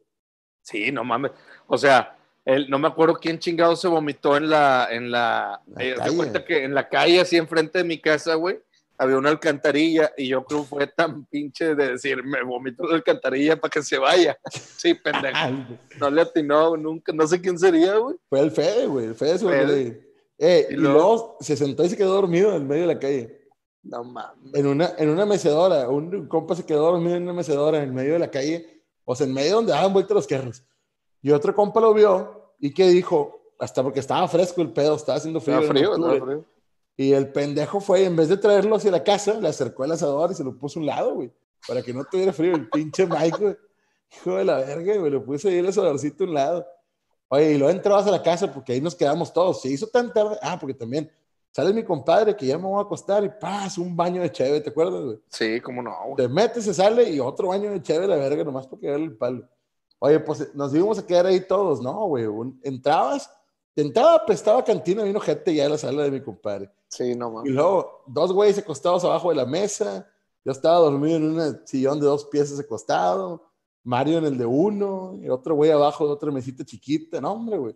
Sí, no mames. O sea, él, no me acuerdo quién chingado se vomitó en la, en la, La eh, cuenta que en la calle, así enfrente de mi casa, güey, había una alcantarilla y yo creo que fue tan pinche de decir, me vomito en la alcantarilla para que se vaya. Sí, pendejo. No le atinó nunca, no sé quién sería, güey. Fue el Fede, güey, el Fede se. Eh, Y y, luego- luego se sentó y se quedó dormido en medio de la calle. No mames. En una, en una mecedora. Un, un compa se quedó dormido en una mecedora en medio de la calle. O sea, en medio donde daban vueltas los carros. Y otro compa lo vio y que dijo, hasta porque estaba fresco el pedo, estaba haciendo frío. Estaba frío, estaba frío. Y el pendejo fue, y en vez de traerlo hacia la casa, le acercó el asador y se lo puso a un lado, güey. Para que no tuviera frío. El pinche Mike, güey. Hijo de la verga, güey. Lo puse ahí el asadorcito a un lado. Oye, y luego entrabas a la casa porque ahí nos quedamos todos. Se hizo tan tarde. Ah, porque también sale mi compadre que ya me voy a acostar y paz, un baño de cheve, ¿te acuerdas, güey? Sí, cómo no, güey. Te metes, se sale y otro baño de cheve, la verga, nomás para quedarle el palo. Oye, pues nos íbamos a quedar ahí todos, ¿no, güey? Entrabas, de entrada apestaba cantina, vino gente ya a la sala de mi compadre. Sí, no Y mames. luego, dos güeyes acostados abajo de la mesa. Yo estaba dormido en un sillón de dos piezas acostado. Mario en el de uno. Y otro güey abajo de otra mesita chiquita. No, hombre, güey.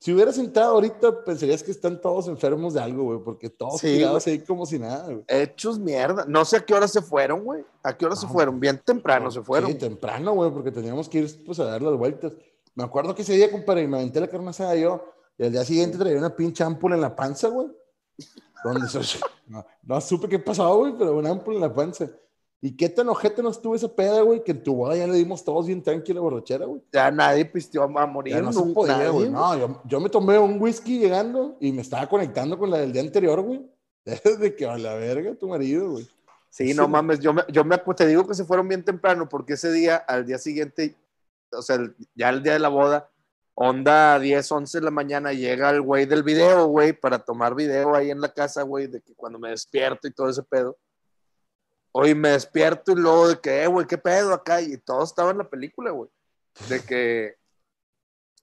Si hubieras entrado ahorita, pensarías que están todos enfermos de algo, güey. Porque todos Sí, tirados ahí como si nada, güey. Hechos mierda. No sé a qué hora se fueron, güey. ¿A qué hora se fueron? Bien temprano se fueron. Sí, temprano, güey, porque teníamos que ir pues, a dar las vueltas. Me acuerdo que ese día, compadre, me aventé la carne asada yo. Y al día siguiente traía una pinche ámpula en la panza, güey. Donde no, no supe qué pasaba, güey, pero una ámpula en la panza. ¿Y qué tan ojete nos tuvo esa peda, güey? Que en tu boda ya le dimos todos bien tranquila borrachera, güey. Ya nadie pisteó a morir. Ya no se podía, nadie, güey. No, yo, yo me tomé un whisky llegando y me estaba conectando con la del día anterior, güey. Desde que a la verga tu marido, güey. Sí, no mames, yo, me, yo me, te digo que se fueron bien temprano porque ese día, al día siguiente, o sea, ya el día de la boda, onda 10, 11 de la mañana, llega el güey del video, güey, para tomar video ahí en la casa, güey, de que cuando me despierto y todo ese pedo. Hoy me despierto y luego de que, eh, güey, ¿qué pedo acá? Y todo estaba en la película, güey. De que,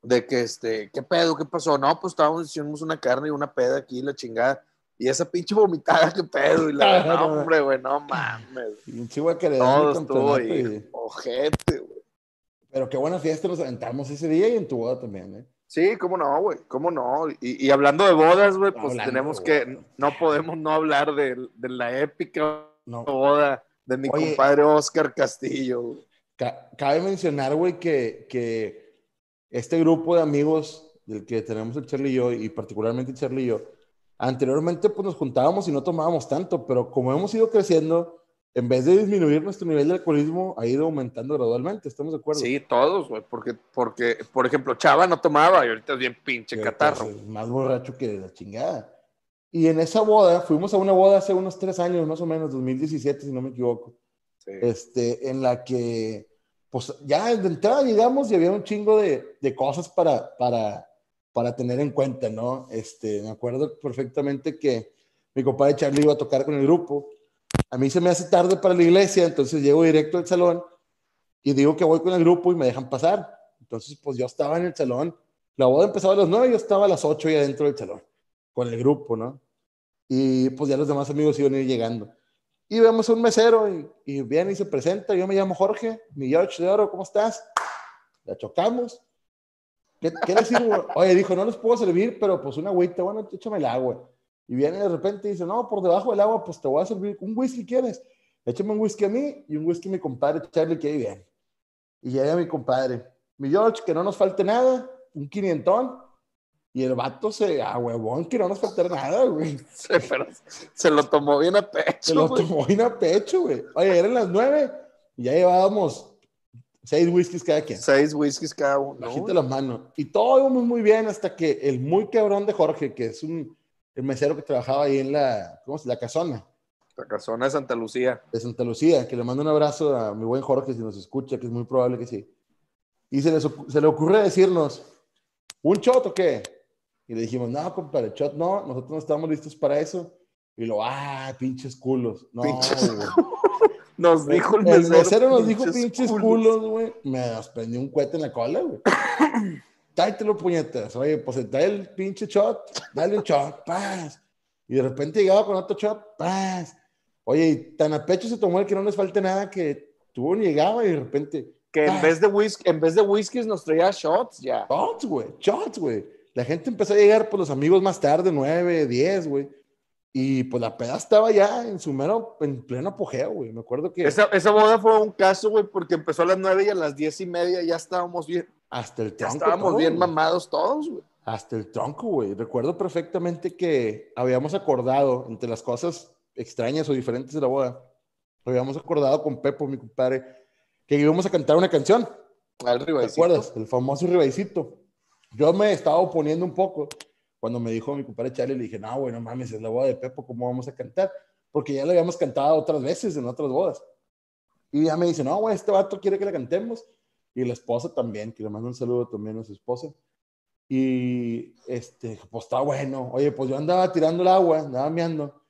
de que, este, ¿qué pedo? ¿Qué pasó? No, pues estábamos, hicimos una carne y una peda aquí, la chingada. Y esa pinche vomitada, ¿qué pedo? Y la, no, hombre, güey, no mames. Pinche güey que le Todo estuvo ahí, ojete, güey. Pero qué buena fiesta nos aventamos ese día y en tu boda también, ¿eh? Sí, cómo no, güey, cómo no. Y, y hablando de bodas, güey, pues Hablando tenemos que, no podemos no hablar de, de la épica No. de mi Oye. compadre Oscar Castillo. Ca- cabe mencionar, güey, que, que este grupo de amigos del que tenemos el Charlie y yo, y particularmente el Charlie y yo, anteriormente pues nos juntábamos y no tomábamos tanto, pero como hemos ido creciendo, en vez de disminuir nuestro nivel de alcoholismo, ha ido aumentando gradualmente, ¿estamos de acuerdo? Sí, todos, güey, porque, porque, por ejemplo, Chava no tomaba y ahorita es bien pinche catarro. es Más borracho que la chingada. Y en esa boda, fuimos a una boda hace unos tres años, más o menos, 2017, si no me equivoco. Sí. este, en la que, pues ya de entrada llegamos y había un chingo de, de cosas para, para, para tener en cuenta, ¿no? Este, me acuerdo perfectamente que mi compadre Charlie iba a tocar con el grupo. A mí se me hace tarde para la iglesia, entonces llego directo al salón y digo que voy con el grupo y me dejan pasar. Entonces, pues yo estaba en el salón. La boda empezaba a las 9, yo estaba a las 8 ya dentro del salón, con el grupo, ¿no? Y pues ya los demás amigos iban a ir llegando. Y vemos a un mesero y, y viene y se presenta. Yo me llamo Jorge, mi George de Oro, ¿cómo estás? La chocamos. ¿Qué, qué sirvo? Oye, dijo, no les puedo servir, pero pues una agüita, bueno, échame el agua. Y viene de repente y dice, no, por debajo del agua, pues te voy a servir un whisky, ¿quieres? Échame un whisky a mí y un whisky a mi compadre Charlie, que ahí bien. Y llega mi compadre, mi George, que no nos falte nada, un quinientón. Y el vato se, a huevón, que no nos faltara nada, güey. Sí, pero se lo tomó bien a Se pecho, lo güey. tomó bien a pecho, güey. Oye, eran las nueve y ya llevábamos seis whiskies cada quien. Seis whiskies cada uno. Bajita la mano. Y todo íbamos muy bien hasta que el muy cabrón de Jorge, que es un el mesero que trabajaba ahí en la, ¿cómo se La casona La casona de Santa Lucía. de Santa Lucía, que le mando un abrazo a mi buen Jorge si nos escucha, que es muy probable que sí. Y se, les se le ocurre decirnos, ¿un shot o qué? Y le dijimos, no, compadre, shot no, nosotros no estamos listos para eso. Y lo, ah, pinches culos. No, Pinches güey. Nos dijo el El mesero. mesero nos dijo pinches culos, güey. Me desprendió un cohete en la cola, güey. Tráetelo, puñetas. Oye, pues trae el pinche shot, dale un shot, paz. Y de repente llegaba con otro shot, paz. Oye, y tan a pecho se tomó el que no les falte nada que tú llegaba y de repente, Que en vez de whisky, en vez de whiskies nos traía shots ya. shots, güey, shots, güey. La gente empezó a llegar, pues los amigos más tarde, nueve, diez, güey. Y pues la peda estaba ya en su mero, en pleno apogeo, güey. Me acuerdo que Esa, esa boda fue un caso, güey, porque empezó a las nueve y a las diez y media ya estábamos bien, hasta el ya tronco. estábamos todo, bien güey. mamados todos, güey. Hasta el tronco, güey. Recuerdo perfectamente que habíamos acordado, entre las cosas extrañas o diferentes de la boda, habíamos acordado con Pepo, mi compadre, que íbamos a cantar una canción. Al ¿Te acuerdas? El famoso Ribaicito. Yo me estaba oponiendo un poco cuando me dijo mi compadre Charlie, le dije, no, güey, no mames, es la boda de Pepo, ¿cómo vamos a cantar? Porque ya la habíamos cantado otras veces en otras bodas. Y ya me dice, no, güey, este vato quiere que la cantemos. Y la esposa también, que le mando un saludo también a su esposa. Y este, pues está bueno. Oye, pues yo andaba tirando el agua, andaba meando.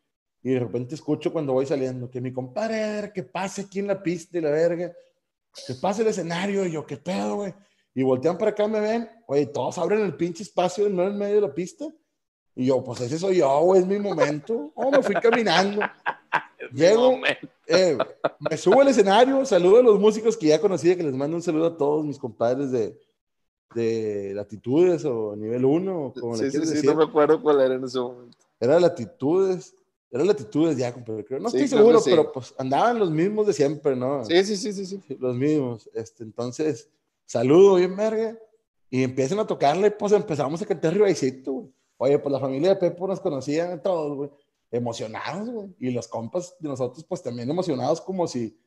Y de repente escucho cuando voy saliendo que mi compadre, que pase aquí en la pista y la verga. Que pase el escenario. Y yo, ¿qué pedo, güey? Y voltean para acá, me ven. Oye, todos abren el pinche espacio no en medio de la pista. Y yo, pues ese soy yo, güey, es mi momento. Oh, me fui caminando. Llego, eh, me subo al escenario, saludo a los músicos que ya conocía, que les mando un saludo a todos mis compadres de, de Latitudes o Nivel 1, como le Sí, sí, sí, decir. no me acuerdo cuál era en ese momento. Era Latitudes, era Latitudes ya, compadre, creo. No Sí, estoy seguro, sí. pero pues andaban los mismos de siempre, ¿no? Sí, sí, sí, sí. Sí, los mismos. Este, entonces, saludo bien, verga. Y empiezan a tocarle, pues empezamos a cantar Ribaicito, güey. Oye, pues la familia de Pepo nos conocían a todos, güey. Emocionados, güey. Y los compas de nosotros, pues también emocionados, como si,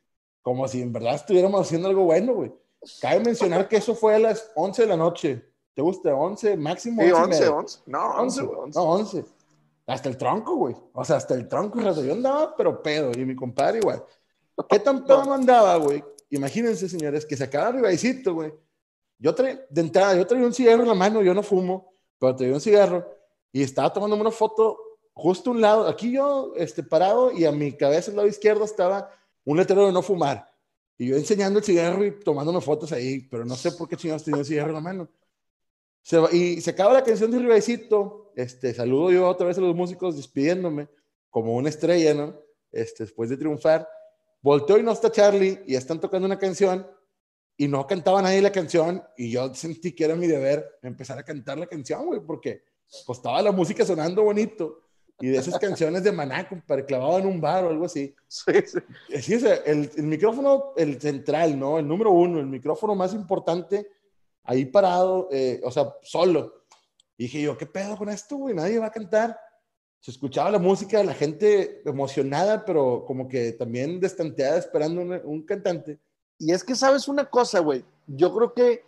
como si en verdad estuviéramos haciendo algo bueno, güey. Cabe mencionar que eso fue a las 11 de la noche. ¿Te gusta? 11, máximo. Sí, 11 y 11, media. 11. No, 11, 11, güey, 11. no, 11. Hasta el tronco, güey. O sea, hasta el tronco. Yo andaba, pero pedo. Y mi compadre igual. ¿Qué tan pedo no andaba, güey? Imagínense, señores, que se acaba Ribaicito, güey. Yo traía, de entrada, yo traía un cigarro en la mano, yo no fumo, pero traía un cigarro y estaba tomando una foto justo a un lado, aquí yo este, parado y a mi cabeza, al lado izquierdo, estaba un letrero de no fumar. Y yo enseñando el cigarro y tomándome fotos ahí, pero no sé por qué chingados tenía un cigarro en la mano. Y se acaba la canción de Ribaycito, este, saludo yo otra vez a los músicos despidiéndome, como una estrella, ¿no? Este, después de triunfar. Volteo y no está Charlie y están tocando una canción y no cantaba nadie la canción y yo sentí que era mi deber empezar a cantar la canción, güey, porque costaba la música sonando bonito y de esas canciones de Maná, para clavado en un bar o algo así. Sí, sí. sí el, el, micrófono, el central, ¿no? El número uno, el micrófono más importante, ahí parado, eh, o sea, solo. Y dije yo, ¿qué pedo con esto, güey? Nadie va a cantar. Se escuchaba la música, la gente emocionada, pero como que también destanteada esperando un, un cantante. Y es que, ¿sabes una cosa, güey? Yo creo que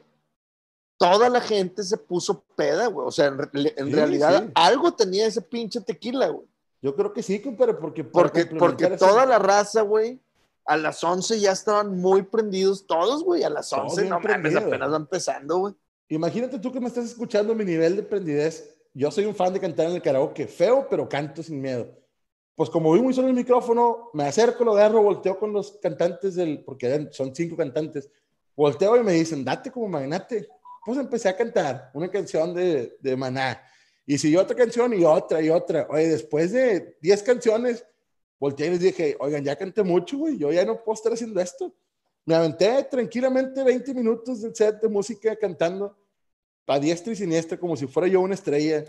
toda la gente se puso peda, güey. O sea, en, realidad algo tenía ese pinche tequila, güey. Yo creo que sí, compadre, porque... Porque, porque toda la raza, güey, a las 11 ya estaban muy prendidos todos, güey. A las 11, no mames, apenas va empezando, güey. Imagínate tú que me estás escuchando mi nivel de prendidez. Yo soy un fan de cantar en el karaoke, feo, pero canto sin miedo. Pues como vi muy solo el micrófono, me acerco, lo agarro, volteo con los cantantes del, porque son cinco cantantes, volteo y me dicen, date como magnate pues empecé a cantar una canción de, de Maná. Y siguió otra canción y otra y otra. Oye, después de 10 canciones, volteé y les dije, oigan, ya canté mucho, güey, yo ya no puedo estar haciendo esto. Me aventé tranquilamente 20 minutos del set de música cantando a diestra y siniestra como si fuera yo una estrella.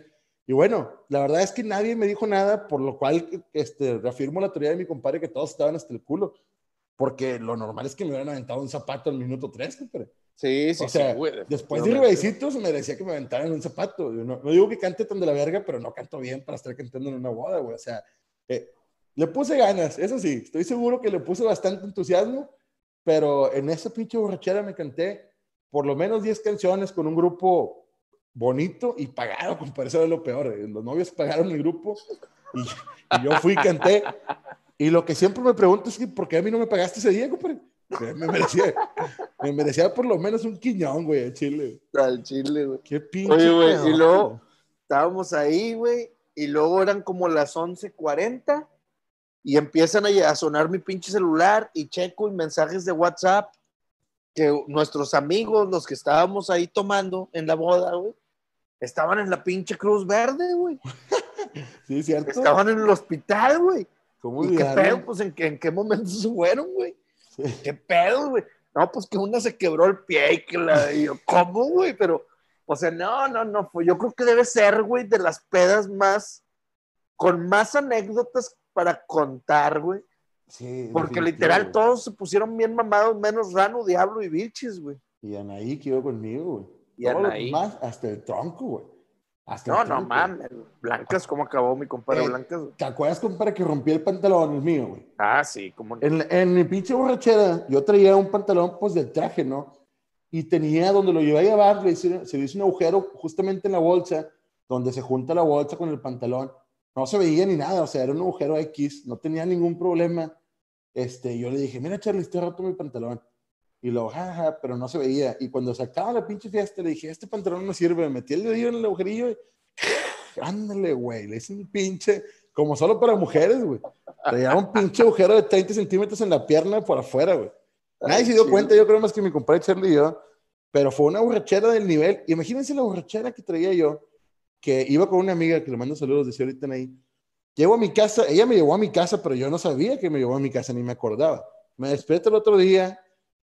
Y bueno, la verdad es que nadie me dijo nada, por lo cual este, reafirmo la teoría de mi compadre que todos estaban hasta el culo. Porque lo normal es que me hubieran aventado un zapato al minuto 3, compadre. Sí, sí, o sea, sí, Después de Ribecitos me decía que me aventaran un zapato. no, no, digo que cante tan de la verga, pero no canto bien para estar cantando en una boda, güey. O sea, eh, le puse ganas, eso sí. Estoy seguro que le puse bastante entusiasmo, pero en esa pinche borrachera me canté por lo menos 10 canciones con un grupo bonito y pagado, como eso de lo peor. Eh, los novios pagaron el grupo y, y yo fui y canté. Y lo que siempre me pregunto es que, ¿por qué a mí no me pagaste ese día, compadre? Me merecía, me merecía por lo menos un quiñón, güey, al chile. Al chile, güey. Qué pinche. Oye, güey, y luego estábamos ahí, güey, y luego eran como las 11:40 y empiezan a, sonar mi pinche celular y checo y mensajes de WhatsApp que nuestros amigos, los que estábamos ahí tomando en la boda, güey, estaban en la pinche Cruz Verde, güey. sí, cierto. Estaban en el hospital, güey. ¿Cómo ¿Y qué pedo? Pues ¿en qué, en qué momento se fueron, güey. ¿Qué pedo, güey? No, pues que una se quebró el pie y que la. Y yo, ¿cómo, güey? Pero, o sea, no, no, no. Pues yo creo que debe ser, güey, de las pedas más. con más anécdotas para contar, güey. Sí. Porque literal todos se pusieron bien mamados, menos Rano, Diablo y Bichis, güey. Y Anaí quedó conmigo, güey. Y Anaí. Más, hasta el tronco, güey no, no mames. Blancas, ¿cómo acabó mi compadre eh, Blancas? ¿Te acuerdas, compadre, que rompí el pantalón, el mío, güey? Ah, sí, como. En, en mi pinche borrachera, yo traía un pantalón, pues, del traje, ¿no? Y tenía donde lo llevé a llevar, le se le hizo un agujero justamente en la bolsa, donde se junta la bolsa con el pantalón. No se veía ni nada, o sea, era un agujero X, no tenía ningún problema. Este, yo le dije, mira, Charlie, estoy roto mi pantalón. Y lo, jaja, pero no se veía. Y cuando se acaba la pinche fiesta, le dije, este pantalón no sirve. Me metí el dedo en el agujerillo y, ándale, güey. Le hice un pinche, como solo para mujeres, güey. Le un pinche agujero de 30 centímetros en la pierna por afuera, güey. Nadie se dio cuenta, yo creo más que mi compadre Charlie y yo. Pero fue una borrachera del nivel. Imagínense la borrachera que traía yo, que iba con una amiga que le mando saludos, decía ahorita ahí. Llego a mi casa, ella me llevó a mi casa, pero yo no sabía que me llevó a mi casa, ni me acordaba. Me despierto el otro día,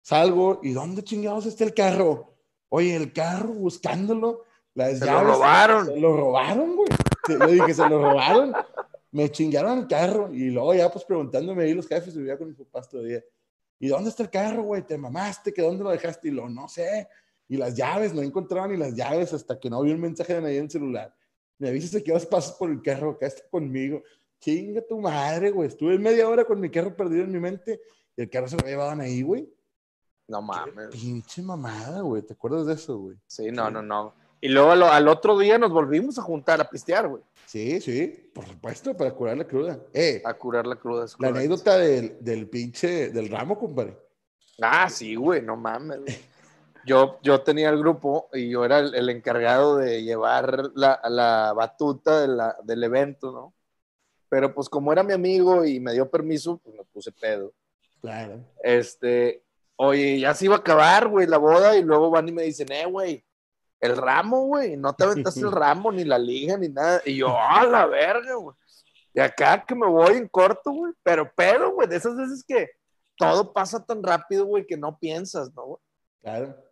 Salgo y ¿dónde chingados está el carro? Oye, el carro buscándolo, las se lo robaron. Se lo robaron, güey. Yo dije, se lo robaron. Me chingaron el carro y luego ya pues preguntándome ahí los jefes, vivía con mis papás todavía. ¿Y dónde está el carro, güey? ¿Te mamaste? ¿Que dónde lo dejaste? Y lo no sé. Y las llaves, no encontraba ni las llaves hasta que no vi un mensaje de nadie en el celular. Me avisas que vas pasar por el carro, acá está conmigo. Chinga tu madre, güey. Estuve media hora con mi carro perdido en mi mente y el carro se lo llevaban ahí, güey. No mames. pinche mamada, güey. ¿Te acuerdas de eso, güey? Sí, no, no, no. Y luego al, otro día nos volvimos a juntar a pistear, güey. Sí, sí, por supuesto, para curar la cruda. Eh, a curar la cruda. la anécdota del, del pinche, del ramo, compadre. Ah, sí, güey, no mames. yo, yo tenía el grupo y yo era el, el encargado de llevar la, la batuta de la, del evento, ¿no? Pero pues como era mi amigo y me dio permiso, pues me puse pedo. Claro. Este, oye, ya se iba a acabar, güey, la boda y luego van y me dicen, eh, güey, el ramo, güey, no te aventaste el ramo, ni la liga, ni nada. Y yo, a la verga, güey. Y acá que me voy en corto, güey, pero pero, güey, de esas veces que todo pasa tan rápido, güey, que no piensas, ¿no? güey? Claro.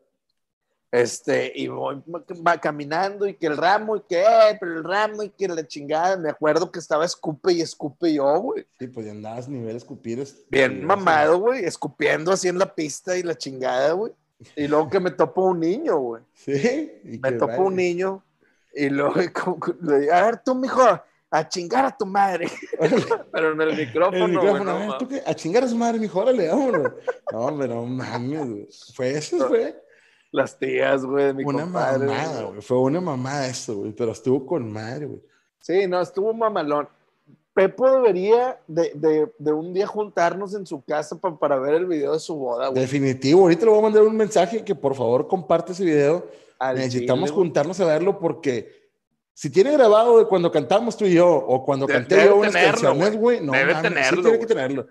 Este, y voy va caminando y que el ramo y que, eh, pero el ramo y que la chingada. Me acuerdo que estaba escupe y escupe yo, güey. Sí, pues ya andabas nivel escupir. es- Bien mamado, güey, escupiendo así en la pista y la chingada, güey. Y luego que me topo un niño, güey. Sí. y Me vaya. un niño y luego le a ver, tú, mijo, a chingar a tu madre. Pero en el micrófono, El güey, micrófono, no a ver, mames. ¿tú qué? A chingar a su madre, mijo, órale, vámonos. No, no mames, güey. Fue eso, fue Las tías, güey, de mi una compadre. mamada, güey. Fue una mamada eso, güey. Pero estuvo con madre, güey. Sí, no, estuvo mamalón. Pepo debería de, de- de un día juntarnos en su casa pa- para ver el video de su boda, güey. Definitivo. Ahorita le voy a mandar un mensaje que por favor comparte ese video. Al Necesitamos chile, juntarnos a verlo porque si tiene grabado de cuando cantamos tú y yo o cuando De- canté yo unas tenerlo, canciones, güey, no Debe mames, sí tenerlo, tiene que tenerlo.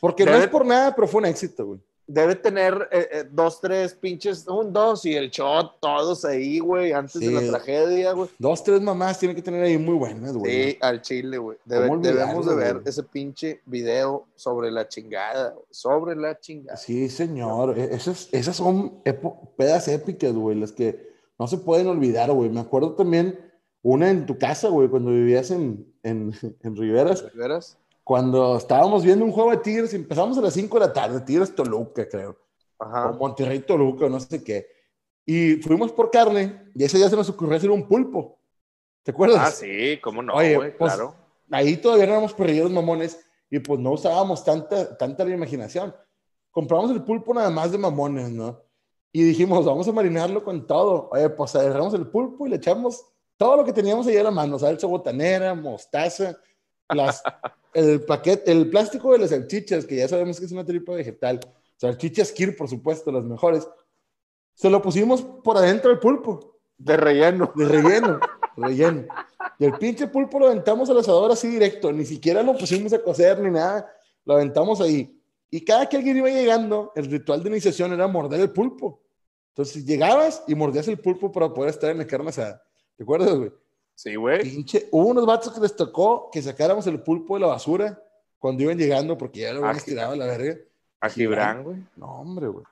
Porque no Debe- es por nada, pero fue un éxito, güey. Debe tener eh, eh, dos, tres pinches, un dos y el shot, todos ahí, güey, antes de la tragedia, güey. Dos, tres mamás tienen que tener ahí muy buenas, güey. Sí, al chile, güey. Debe- ¿Cómo debemos de ver güey? ese pinche video sobre la chingada, güey, sobre la chingada. Sí, señor. E- Esas, esas son pedas épicas, güey, las que no se pueden olvidar, güey. Me acuerdo también una en tu casa, güey, cuando vivías en, en, en Riveras, ¿De veras? Cuando estábamos viendo un juego de Tigres, empezamos a las 5 de la tarde, Tigres Toluca, creo, Ajá. o Monterrey Toluca, no sé qué. Y fuimos por carne, y ese día se nos ocurrió hacer un pulpo. ¿Te acuerdas? Ah, sí, cómo no, Oye, güey, pues, claro. ahí todavía no éramos perrillos mamones y pues no usábamos tanta, tanta la imaginación. Compramos el pulpo nada más de mamones, ¿no? Y dijimos, vamos a marinarlo con todo. Oye, pues agarramos el pulpo y le echamos todo lo que teníamos ahí a la mano, salsa botanera, mostaza, las, el paquete, el plástico de las salchichas, que ya sabemos que es una tripa vegetal. Salchichas Kir, por supuesto, las mejores. Se lo pusimos por adentro del pulpo De relleno. de relleno, relleno. Y el pinche pulpo lo aventamos al asador así directo, ni siquiera lo pusimos a cocer ni nada, lo aventamos ahí. Y cada que alguien iba llegando, el ritual de iniciación era morder el pulpo. Entonces llegabas y mordías el pulpo para poder estar en la carne asada. ¿Te acuerdas, güey? Sí, güey. Pinche, hubo unos vatos que les tocó que sacáramos el pulpo de la basura cuando iban llegando porque ya lo habían estirado a la verga. A Gibran, güey. No, hombre, güey.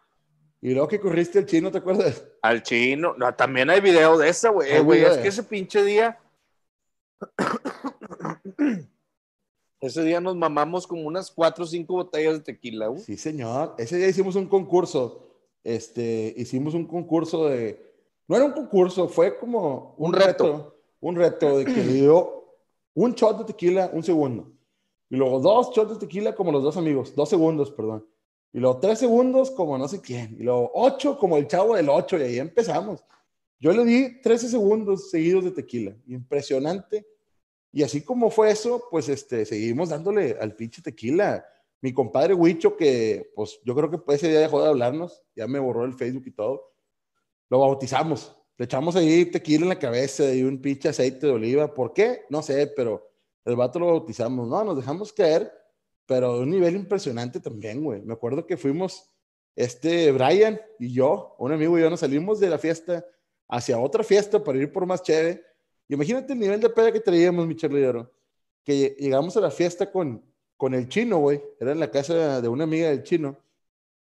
Y luego que corriste el chino, ¿te acuerdas? Al chino. No, también hay video de esa, güey. Güey, es que ese pinche día. ese día nos mamamos como unas cuatro o cinco botellas de tequila, güey. Sí, señor. Ese día hicimos un concurso. Este, hicimos un concurso de. No era un concurso, fue como Un reto. Un reto de que le dio un shot de tequila, un segundo. Y luego dos shots de tequila, como los dos amigos. Dos segundos, perdón. Y luego tres segundos, como no sé quién. Y luego ocho, como el chavo del ocho. Y ahí empezamos. Yo le di 13 segundos seguidos de tequila. Impresionante. Y así como fue eso, pues este, seguimos dándole al pinche tequila. Mi compadre Huicho, que pues yo creo que ese día dejó de hablarnos, ya me borró el Facebook y todo, lo bautizamos. Le echamos ahí tequila en la cabeza y un pinche aceite de oliva. ¿Por qué? No sé, pero el vato lo bautizamos. No, nos dejamos caer, pero de un nivel impresionante también, güey. Me acuerdo que fuimos, este, Brian y yo, un amigo y yo, nos salimos de la fiesta hacia otra fiesta para ir por más chévere. Imagínate el nivel de peda que traíamos, mi charlillero. Que llegamos a la fiesta con, con el chino, güey. Era en la casa de una amiga del chino.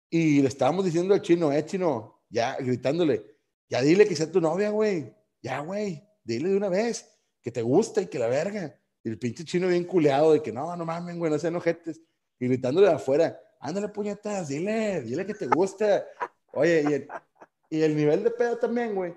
Y le estábamos diciendo al chino, eh, chino, ya gritándole, ya dile que sea tu novia, güey. Ya, güey, dile de una vez que te gusta y que la verga. Y el pinche chino bien culeado de que no, no mamen, güey, no sean ojetes. Y gritándole de afuera, ándale, puñetas, dile, dile que te gusta. Oye, y el, y el nivel de pedo también, güey.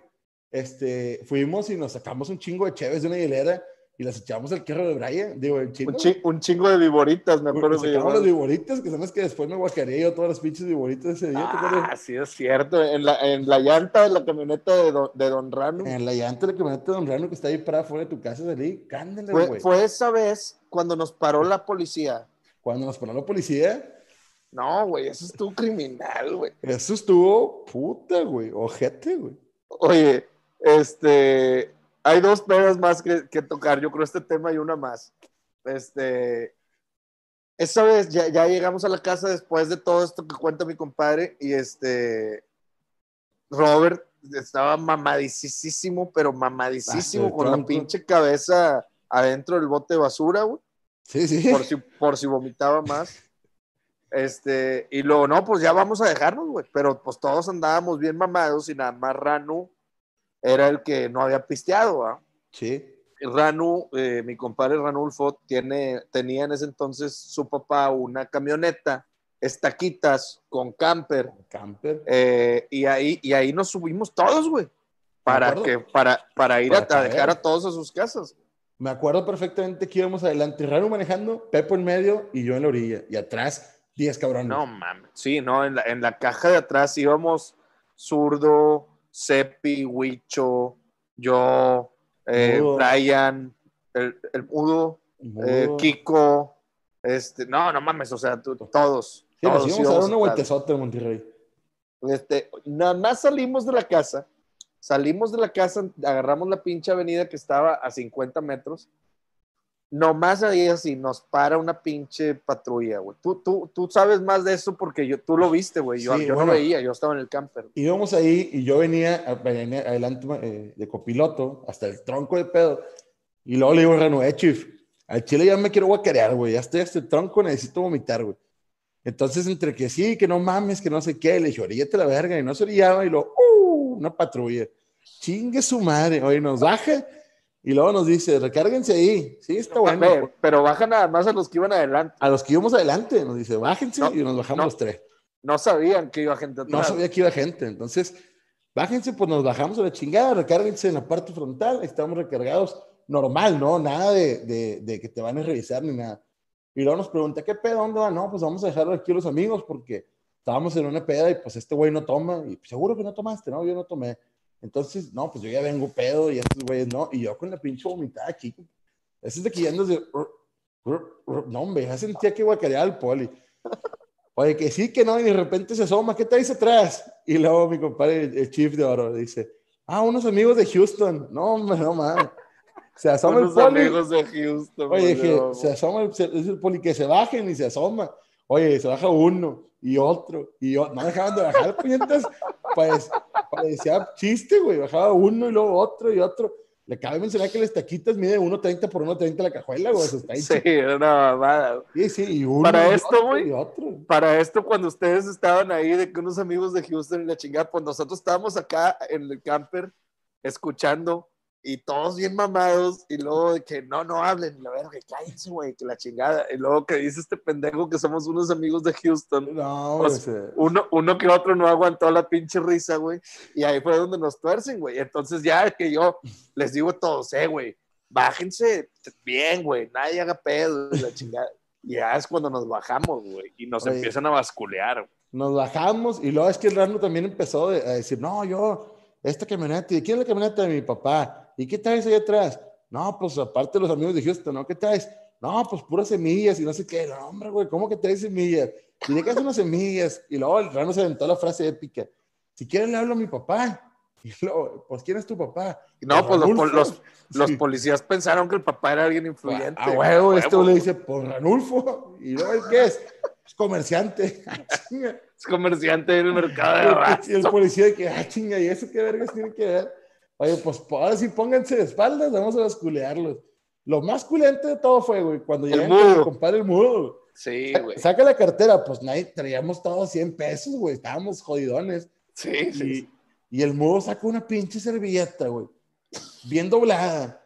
Este, fuimos y nos sacamos un chingo de cheves de una hielera y las echamos al carro de Brian, digo, el chino. Un, chi- un chingo de viboritas, me acuerdo sacamos las llevaban. viboritas, que son las que después me guacaré yo todas las pinches viboritas ese día. Ah, sí, es cierto. En la, en la llanta de la camioneta de Don, de don Rano. En la llanta de la camioneta de Don Rano que está ahí para afuera de tu casa, salí, cándale, Fue, güey. fue esa vez cuando nos paró la policía. Cuando nos paró la policía, No, güey, eso estuvo criminal, güey. Eso estuvo puta, güey. Ojete, güey. Oye, este, hay dos pedas más que, que tocar, yo creo, este tema y una más. Este, esa vez ya, ya llegamos a la casa después de todo esto que cuenta mi compadre y este, Robert estaba mamadicísimo, pero mamadicísimo, Ah, con la pinche cabeza adentro del bote de basura, güey, Sí, sí. por si, por si vomitaba más. Este, y luego, no, pues ya vamos a dejarnos, güey, pero pues todos andábamos bien mamados y nada más Ranu era el que no había pisteado, ¿va? Sí. Ranu, eh, mi compadre Ranulfo, tiene, tenía en ese entonces su papá una camioneta, estaquitas con camper, Camper. eh, y, ahí, y ahí nos subimos todos, güey, para, que, para, para ir Para a, a dejar a todos a sus casas. Me acuerdo perfectamente que íbamos adelante, Rano manejando, Pepo en medio y yo en la orilla. Y atrás, 10 cabrones. No mames, sí, no, en la, en la caja de atrás íbamos Zurdo, Sepi, Huicho, yo, eh. Brian, el, el Mudo. eh, Kiko, este, no, no mames, o sea, tú- todos. Sí, nos íbamos a dar una vueltezota en Monterrey. Este, nada más salimos de la casa, salimos de la casa, agarramos la pinche avenida que estaba a 50 metros, nomás ahí así nos para una pinche patrulla, güey. Tú, tú, tú sabes más de eso porque yo, tú lo viste, güey. Yo, Sí, yo bueno. no veía, yo estaba en el camper. Íbamos ahí y yo venía, venía adelante eh, de copiloto hasta el tronco de pedo. Y luego le digo a Rano, eh, chief, al chile ya me quiero guacarear, güey. Ya estoy hasta el tronco, necesito vomitar, güey. Entonces, entre que sí, que no mames, que no sé qué, le dije, oríllate la verga. Y no se orillaba y luego, ¡uh! Una patrulla. Chingue su madre. Oye, nos baja y luego nos dice, recárguense ahí. Sí, está bueno. Ve, pero baja nada más a los que iban adelante. A los que íbamos adelante, nos dice, bájense No, y nos bajamos no. los tres. No sabían que iba gente atrás. No sabía que iba gente. Entonces, bájense, pues nos bajamos a la chingada, recárguense en la parte frontal, ahí estamos recargados normal, ¿no? Nada de, de, de que te van a revisar ni nada. Y luego nos pregunta, ¿qué pedo? ¿Dónde van? No, pues vamos a dejarlo aquí a los amigos porque estábamos en una peda y pues este güey no toma. Y seguro que no tomaste, ¿no? Yo no tomé. Entonces, no, pues yo ya vengo pedo y estos güeyes no. Y yo con la pinche vomitada aquí. Ese es de que ya andas de... No, hombre, ya sentía que guacareaba el poli. Oye, que sí, que no, y de repente se asoma, ¿qué traes atrás? Y luego mi compadre, el, el chief de oro, dice, ah, unos amigos de Houston. No, hombre, no mames. Se asoma Unos el poli. amigos de Houston. Oye, no, se asoma, el poli que se bajen y se asoma. Oye, se baja uno y otro y otro. No dejaban de bajar, puñetas. Pues parecía chiste, güey. Bajaba uno y luego otro y otro. Le cabe mencionar que las taquitas mide 1.30 por 1.30 la cajuela, güey. o sea, está Sí, era una mamada. Sí, sí, y uno Para y esto, güey. para esto, cuando ustedes estaban ahí de que unos amigos de Houston y la chingada, pues nosotros estábamos acá en el camper escuchando y todos bien mamados y luego de que no, no hablen, y la verga, cállense, güey, que la chingada. Y luego que dice este pendejo que somos unos amigos de Houston. No, O sea, Uno, uno que otro no aguantó la pinche risa, güey. Y ahí fue donde nos tuercen, güey. Entonces ya que yo les digo a todos, eh, güey, bájense bien, güey, nadie haga pedo, la chingada. Y ya es cuando nos bajamos, güey, y nos Oye. empiezan a basculear, güey. nos bajamos y luego es que el Rano también empezó a decir, no, yo, esta camioneta, ¿y de quién es la camioneta de mi papá? ¿Y qué traes ahí atrás? No, pues aparte los amigos de Houston, ¿no? ¿Qué traes? No, pues puras semillas y no sé qué. No, hombre, güey, ¿cómo que traes semillas? ¿Y de qué son las semillas? Y luego el Rano se aventó la frase épica. Si quieres le hablo a mi papá. Y luego, pues, ¿quién es tu papá? No, pues los, Ranulfo. los, los Sí. policías pensaron que el papá era alguien influyente. A huevo, este le dice, pues Ranulfo. Y luego, ¿el ¿qué es? Es comerciante. Es comerciante en el mercado de Y el- abasto. Y el policía de que, ah, chinga, ¿y eso qué vergas tiene que ver? Oye, pues ahora sí pónganse de espaldas, vamos a basculearlos. Lo más culente de todo fue, güey, cuando El llegan mi compadre el mudo, güey. Sí, güey. Saca la cartera, pues nadie, traíamos todos 100 pesos, güey, estábamos jodidones. Sí, sí. Y, y el mudo saca una pinche servilleta, güey, bien doblada,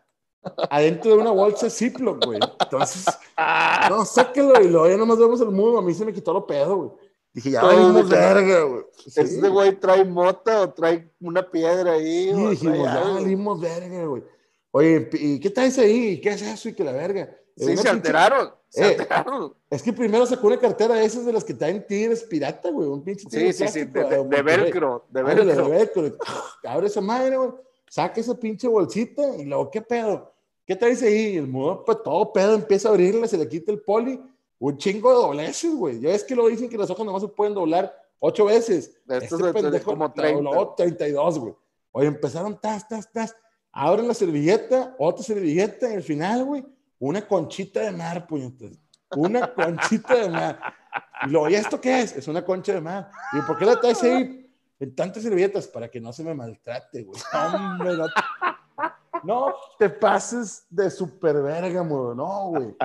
adentro de una bolsa Ziploc, güey. Entonces, Ah, no, sáquelo, y luego ya nomás vemos el mudo, a mí se me quitó lo pedo, güey. Dije, ya valimos verga, güey. Sí. este güey trae mota o trae una piedra ahí. Y o dijimos, ya valimos verga, güey. Oye, ¿y qué traes ahí? ¿Qué es eso? Y que la verga. Sí, Una se pinche- alteraron. Se Eh, alteraron. Es que primero sacó una cartera de esas de las que traen tigres pirata, güey. Un pinche tigre Sí, sí, sí. De, de- de velcro. De velcro. de velcro. Abre esa madre, güey. Saca esa pinche bolsita y luego, ¿qué pedo? ¿Qué traes ahí? Y el mudo, pues todo pedo, empieza a abrirla, se le quita el poli Un chingo de dobleces, güey. Ya ves que lo dicen que las hojas nomás se pueden doblar ocho veces. Estos este de pendejo como la 30. dobló 32, güey. Oye, empezaron tas, tas, tas. Abren la servilleta, otra servilleta, y al final, güey, una conchita de mar, puñetas. Una conchita de mar. Y luego, ¿y esto qué es? Es una concha de mar. ¿Y por qué la traes ahí en tantas servilletas? Para que no se me maltrate, güey. Hombre, no, no te pases de super verga, güey. No, güey.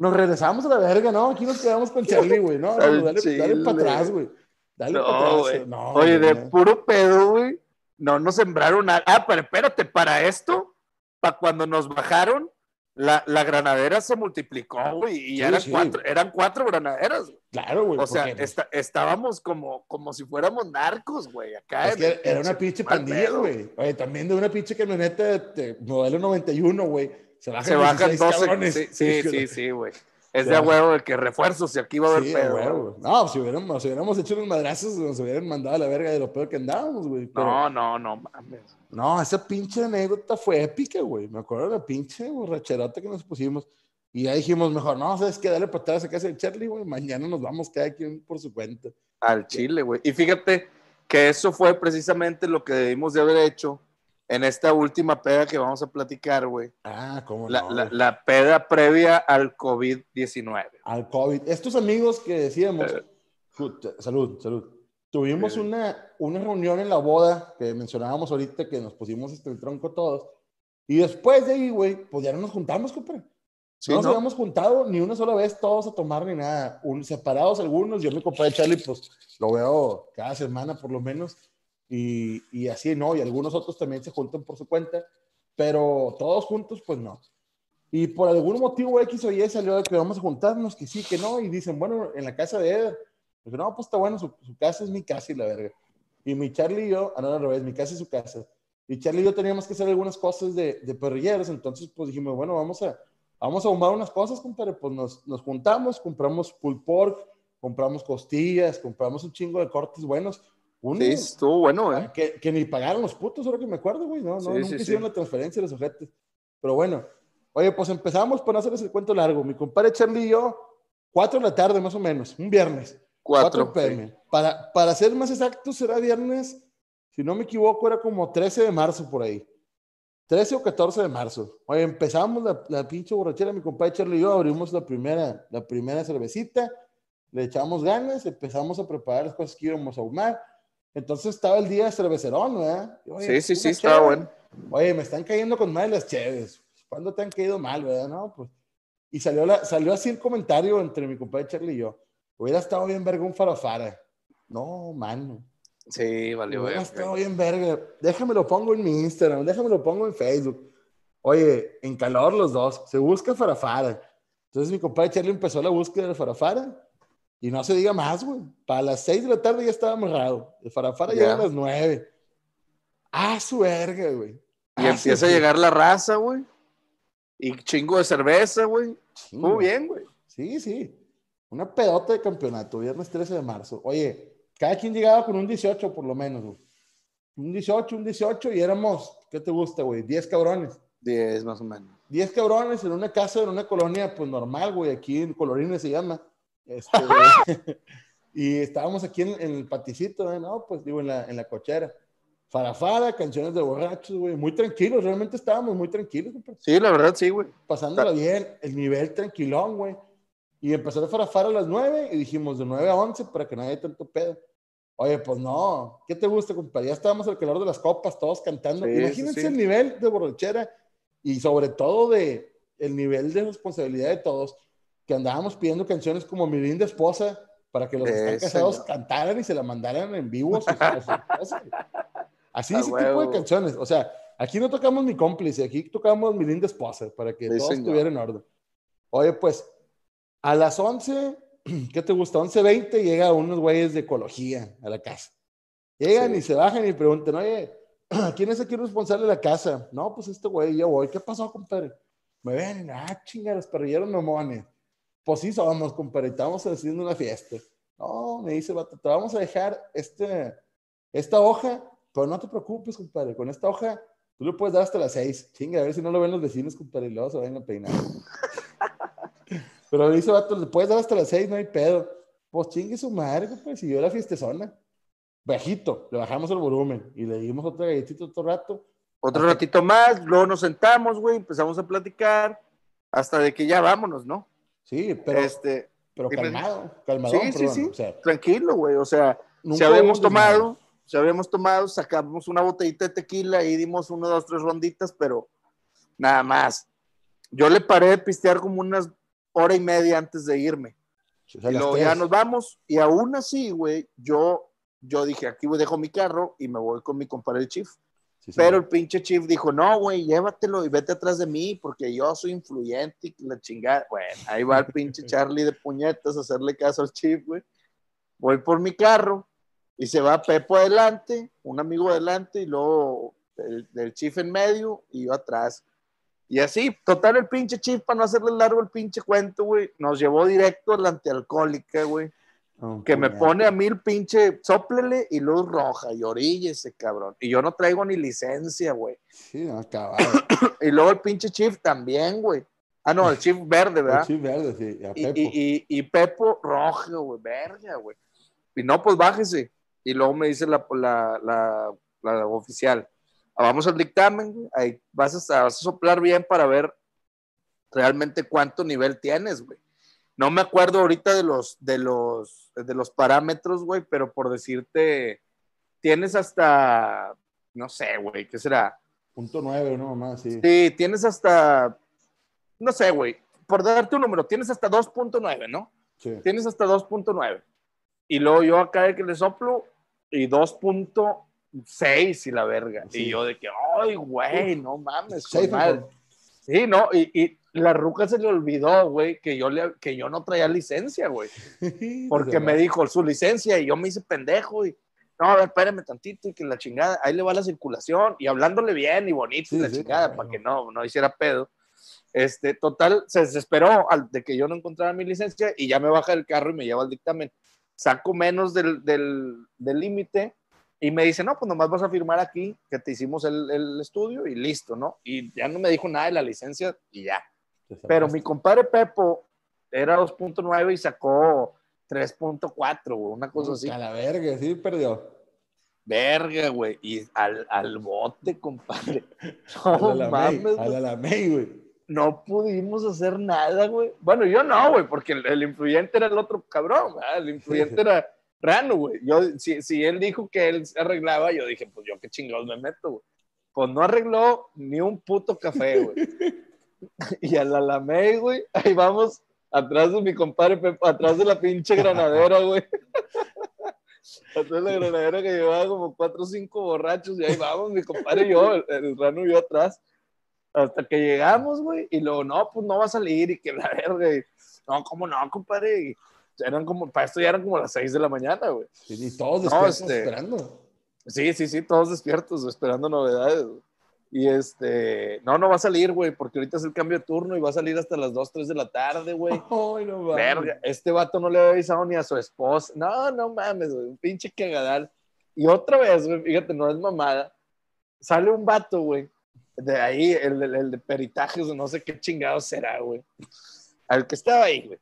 Nos regresamos a la verga, ¿no? Aquí nos quedamos con Charlie, güey. No, no, Al dale, dale chile. para atrás, güey. Dale No, para atrás. güey. No, Oye, de puro pedo, güey. No nos sembraron nada. Ah, pero espérate, para esto, para cuando nos bajaron, la, la granadera se multiplicó, güey, y ya Sí, eran, sí. cuatro, eran cuatro granaderas. güey. Claro, güey. O sea, esta- estábamos como, como si fuéramos narcos, güey, acá. es que el era una pinche pandilla, güey. Oye, también de una pinche camioneta de, de modelo 91, güey. Se bajan, Se bajan 16 12. cabrones. Sí, sí, sí, sí, güey. Es Ya. de huevo que refuerzos y aquí va a haber Sí, pedo. güey. No, si hubiéramos, si hubiéramos hecho unos madrazos, nos hubieran mandado a la verga de lo peor que andábamos, güey. Pero- No, no, no mames. No, esa pinche anécdota fue épica, güey. Me acuerdo de la pinche borracherota que nos pusimos. Y ya dijimos, mejor, no, ¿sabes qué? Dale para atrás a casa de Charlie, güey. Mañana nos vamos cada quien por su cuenta. Al Chile, güey. Y fíjate que eso fue precisamente lo que debimos de haber hecho en esta última peda que vamos a platicar, güey. Ah, cómo La, no. la- la peda previa al COVID-19. Al COVID. Estos amigos que decíamos, puta, salud, salud. Tuvimos Sí. una, una reunión en la boda que mencionábamos ahorita, que nos pusimos hasta el tronco todos. Y después de ahí, güey, pues ya no nos juntamos, compadre. Sí, no nos ¿no? habíamos juntado ni una sola vez todos a tomar ni nada. Un, separados algunos, yo mi compadre Charlie, pues lo veo cada semana por lo menos. Y, y así, ¿no? Y algunos otros también se juntan por su cuenta, pero todos juntos, pues no. Y por algún motivo X o Y salió de que vamos a juntarnos, que sí, que no, y dicen, bueno, en la casa de Eder. Dije, no, pues está bueno, su, casa es mi casa y la verga. Y mi Charlie y yo, ah, no, al revés, mi casa es su casa. Y Charlie y yo teníamos que hacer algunas cosas de, de perrilleros, entonces pues dijimos, bueno, vamos a, vamos a ahumar unas cosas, compadre. Pues nos, nos juntamos, compramos pulled pork, compramos costillas, compramos un chingo de cortes buenos. Uno, Sí, estuvo bueno, ¿eh? que, que ni pagaron los putos, ahora que me acuerdo, güey. No, no, Sí, nunca sí, hicieron la transferencia de los ojetes. Pero bueno, oye, pues empezamos por no hacerles el cuento largo. Mi compadre Charlie y yo, 4 de la tarde más o menos, un viernes. 4 Cuatro. pm. Para, para ser más exacto, será viernes, si no me equivoco, era como 13 de marzo por ahí. 13 o 14 de marzo. Oye, empezamos la, la pinche borrachera, mi compadre Charlie y yo abrimos la primera, la primera cervecita, le echamos ganas, empezamos a preparar las cosas que íbamos a ahumar. Entonces estaba el día de cervecerón, ¿verdad? Oye, Sí, sí, sí, una estaba bueno. Oye, me están cayendo con mal las cheves. ¿Cuándo te han caído mal, verdad? No, pues. Y salió, la, salió así el comentario entre mi compadre Charlie y yo. Hubiera estado bien verga un farafara. No, mano. Sí, valió, Hubiera estado bien verga. Déjame lo pongo en mi Instagram, déjame lo pongo en Facebook. Oye, en calor los dos. Se busca farafara. Entonces mi compadre Charlie empezó la búsqueda del farafara. Y no se diga más, güey. Para las 6 de la tarde ya estaba amarrado. El farafara Ya. llega a las 9. Ah, su verga, güey. Y empieza a llegar la raza, güey. Y chingo de cerveza, güey. sí. Muy bien, güey. Sí, sí. Una pedota de campeonato, viernes 13 de marzo. Oye, cada quien llegaba con un 18 por lo menos, güey. Un 18, un 18 y éramos, ¿qué te gusta, güey? 10 cabrones. Diez más o menos. 10 cabrones en una casa, en una colonia, pues normal, güey. Aquí en Colorines se llama. Este, y estábamos aquí en, en el paticito, ¿eh? ¿no? Pues digo, en la, en la cochera. Farafara, canciones de borrachos, güey. Muy tranquilos, realmente estábamos muy tranquilos, compadre Sí, la verdad, sí, güey. pasándola bien, el nivel tranquilón, güey. Y empezó a farafar a las 9 y dijimos de 9 a 11 para que no haya tanto pedo. Oye, pues no, ¿qué te gusta, compadre? Ya estábamos al calor de las copas, todos cantando. Sí, Imagínense sí. el nivel de borrachera y sobre todo de el nivel de responsabilidad de todos, que andábamos pidiendo canciones como Mi linda esposa para que los que están Eso, casados cantaran y se la mandaran en vivo a sus, esposas. Así ese tipo de canciones. O sea, aquí no tocamos mi cómplice, aquí tocamos mi linda esposa para que Sí, todo estuviera en orden. Oye, pues, a las 11, ¿qué te gusta? 11.20 llega unos güeyes de ecología a la casa. Llegan Sí. y se bajan y preguntan, oye, ¿quién es aquí el responsable de la casa? No, pues este güey, yo voy. ¿Qué pasó, compadre? Me ven, ah, chinga, los parrilleros mamones. Pues sí somos, compadre, estamos haciendo una fiesta. No, me dice, vato, te vamos a dejar este, esta hoja, pero no te preocupes, compadre, con esta hoja tú le puedes dar hasta las seis. Chinga, a ver si no lo ven los vecinos, compadre, y luego se vayan a peinar. Pero dice vato, le puedes dar hasta las seis, no hay pedo. Pues chingue su madre, pues, siguió la fiestezona. Bajito, le bajamos el volumen y le dimos otra galletita otro rato. Otro ratito más, luego nos sentamos, güey, empezamos a platicar hasta de que ya vámonos, ¿no? Sí, pero, este, pero calmado, calmado. Sí, sí, sí. O sea, tranquilo, güey, o sea, si habíamos tomado, si habíamos tomado, sacamos una botellita de tequila y dimos uno, dos, tres ronditas, pero nada más. Yo le paré de pistear como unas hora y media antes de irme. desmadre. O sea, Y luego ya nos vamos. Y aún así, güey, yo, yo dije, aquí voy, dejo mi carro y me voy con mi compadre el Chief. Sí. Pero el pinche Chief dijo, no, güey, llévatelo y vete atrás de mí porque yo soy influyente y la chingada. Bueno, ahí va el pinche Charlie de puñetas a hacerle caso al Chief, güey. Voy por mi carro y se va Pepo adelante, un amigo adelante y luego el, el Chief en medio y yo atrás. Y así, total, el pinche Chief, para no hacerle largo el pinche cuento, güey, nos llevó directo a la antialcohólica, güey Que me pone a mí el pinche soplele y luz roja y oríllese, cabrón. Y yo no traigo ni licencia, güey. Sí, no, acabado. Y luego el pinche Chief también, güey. Ah, no, el Chief verde, ¿verdad? Sí, verde, sí. A Y, Pepo. y, y, y Pepo rojo, güey, verga, güey. Y no, pues bájese. Y luego me dice la, la, la, la oficial, "Ah, vamos al dictamen, güey. ahí vas a, vas a soplar bien para ver realmente cuánto nivel tienes, güey. No me acuerdo ahorita de los, de los, de los parámetros, güey, pero por decirte, tienes hasta, no sé, güey, ¿qué será? Punto nueve, una mamá, sí. Sí, tienes hasta, no sé, güey, por darte un número, tienes hasta 2.9, ¿no? Sí. Tienes hasta 2.9. Y luego yo acá de que le soplo y 2.6 y la verga. Sí. Y yo de que, ay, güey, no mames, Safe con madre". and Sí, no, y, y la ruca se le olvidó, güey, que yo, le, que yo no traía licencia, güey. Porque me dijo su licencia y yo me hice pendejo y, no, a ver, espérame tantito y que la chingada, ahí le va la circulación y hablándole bien y bonito y Sí, la sí, chingada claro. para que no, no hiciera pedo. Este, total, se desesperó al, de que yo no encontrara mi licencia y ya me baja del carro y me lleva al dictamen. Saco menos del del- del límite y me dice, no, pues nomás vas a firmar aquí que te hicimos el, el estudio y listo, ¿no? Y ya no me dijo nada de la licencia y ya. Pero mi compadre Pepo era 2.9 y sacó 3.4, güey, una cosa así. A la verga, sí, perdió. Verga, güey. Y al, al bote, compadre. A No la mames, a güey. la Lamey, güey. no pudimos hacer nada, güey. Bueno, yo no, güey, porque el, el influyente era el otro cabrón, ¿verdad? El influyente era Rano, güey. Yo, si, si él dijo que él arreglaba, yo dije, pues yo qué chingados me meto, güey. Pues no arregló ni un puto café, güey. y a la Lamey, güey, ahí vamos, atrás de mi compadre atrás de la pinche granadera, güey. atrás de la granadera que llevaba como cuatro o cinco borrachos, y ahí vamos, mi compadre y yo, el, el Rano y yo atrás. Hasta que llegamos, güey, y luego, no, pues no va a salir, y que la verga, y, no, ¿cómo no, compadre? Y eran como, para esto ya eran como las seis de la mañana, güey. Sí, Y todos No, despiertos este- esperando. Sí, sí, sí, todos despiertos, esperando novedades. güey. Y este, no, no va a salir, güey, porque ahorita es el cambio de turno y va a salir hasta las 2, 3 de la tarde, güey. Ay, no mames. Verga, este vato no le había avisado ni a su esposa. No, no mames, güey, un pinche cagadal. Y otra vez, güey, fíjate, no es mamada. Sale un vato, güey, de ahí, el, el- el de peritajes, o no sé qué chingado será, güey. Al que estaba ahí, güey.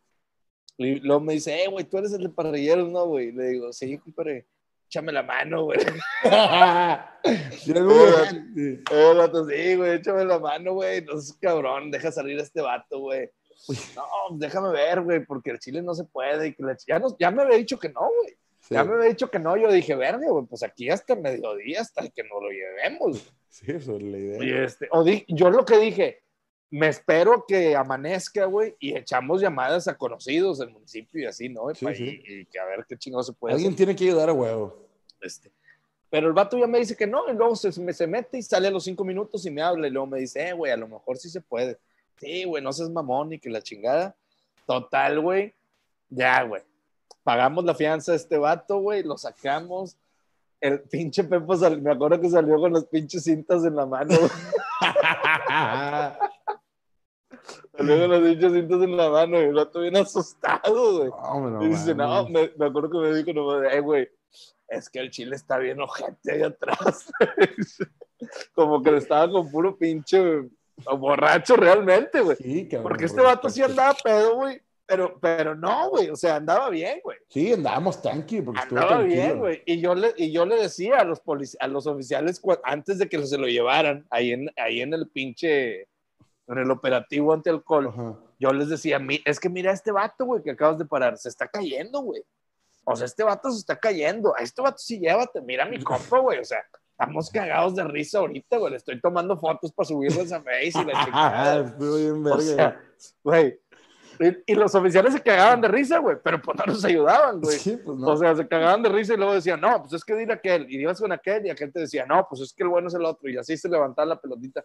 Y luego me dice, eh, güey, tú eres el de parrilleros, ¿no, güey? Le digo, sí, compadre, échame la mano, güey. Sí, bien, sí. Eh, vato, sí, güey, échame la mano, güey. No seas cabrón, deja salir a este vato, güey. No, déjame ver, güey, porque el chile no se puede. Y que la ya, no- ya me había dicho que no, güey. Sí, Ya me había dicho que no. Yo dije, verga, güey, pues aquí hasta mediodía, hasta que nos lo llevemos. sí, eso es la idea. Y este, o di- yo lo que dije, me espero que amanezca, güey, y echamos llamadas a conocidos del municipio y así, ¿no? Y, Sí, pa- sí. y- y que a ver qué chingado se puede Alguien hacer. tiene que ayudar a huevo. Este. Pero el vato ya me dice que no, y luego se, me, se mete y sale a los cinco minutos y me habla, y luego me dice, eh, güey, a lo mejor sí se puede. Sí, güey, no seas mamón ni que la chingada. Total, güey, ya, güey. Pagamos la fianza de este vato, güey, lo sacamos. El pinche Pepo, sal- me acuerdo que salió con las pinches cintas en la mano. con las pinches cintas en la mano y el vato bien asustado, güey. No, no Y dice, no, me, me acuerdo que me dijo, no, eh, güey, es que el chile está bien ojete ahí atrás. Como que estaba con puro pinche borracho realmente, güey. Sí, cabrón, Porque este vato sí andaba pedo, güey. pero, pero no, güey, o sea, andaba bien, güey. Sí, andábamos tranqui. Porque andaba bien, güey. Y yo, le, y yo le decía a los, a los oficiales, antes de que se lo llevaran, ahí en, ahí en el pinche, en el operativo anti-alcohol, yo les decía, es que mira este vato, güey, que acabas de parar, se está cayendo, güey. O sea, este vato se está cayendo. A este vato sí llévate, mira mi compa, güey. O sea, estamos cagados de risa ahorita, güey. Le estoy tomando fotos para subirlas a Face y la chingada. bien verga. O sea, güey y, los oficiales se cagaban de risa, güey, pero pues no nos ayudaban, güey. Sí, pues no. O sea, se cagaban de risa y luego decían, no, pues es que dile aquel. Y ibas con aquel y aquel te decía, no, pues es que el bueno es el otro. Y así se levantaba la pelotita.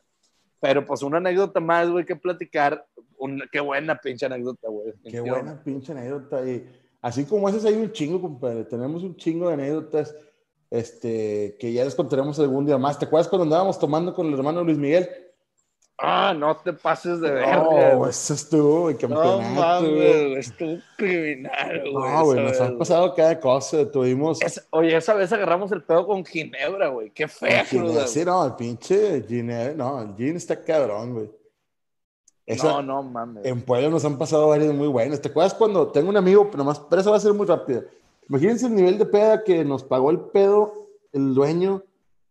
Pero pues una anécdota más, güey, que platicar. qué buena pinche anécdota, güey. Qué buena pinche anécdota. Y así como esas hay un chingo, compadre. Tenemos un chingo de anécdotas este, que ya les contaremos algún día más. ¿Te acuerdas cuando andábamos tomando con el hermano Luis Miguel? Ah, no te pases de ver. No, eso estuvo en campeonato. No mames, estuvo criminal, güey. No, güey, nos ha pasado cada cosa. Tuvimos. oye, esa vez agarramos el pedo con Ginebra, güey. Qué fea, cruda. Sí, no, el pinche Ginebra. No, el Gin está cabrón, güey. no, no mames. En Puebla nos han pasado varias muy buenas. ¿Te acuerdas cuando tengo un amigo, nomás, pero eso va a ser muy rápido? Imagínense el nivel de peda que nos pagó el pedo el dueño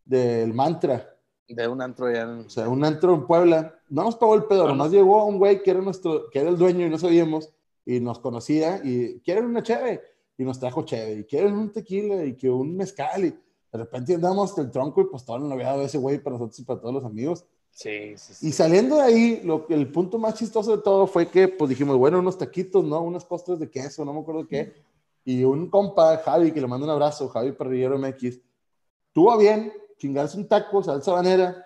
del mantra de un antro ya O sea, un antro en Puebla. No nos pagó el pedo, nomás llegó un güey que era nuestro, que era el dueño y no sabíamos, y nos conocía, y quieren una cheve, y nos trajo cheve, y quieren un tequila, y que un mezcal, y de repente andamos el tronco, y pues todo el noviado de ese güey para nosotros y para todos los amigos. Sí, sí, sí. Y saliendo de ahí, lo, el punto más chistoso de todo fue que, pues dijimos, bueno, unos taquitos, ¿no? Unas postres de queso, no me acuerdo qué. Y un compa, Javi, que le mando un abrazo, Javi Perrillero MX, tuvo bien chingarse un taco, salsa banera,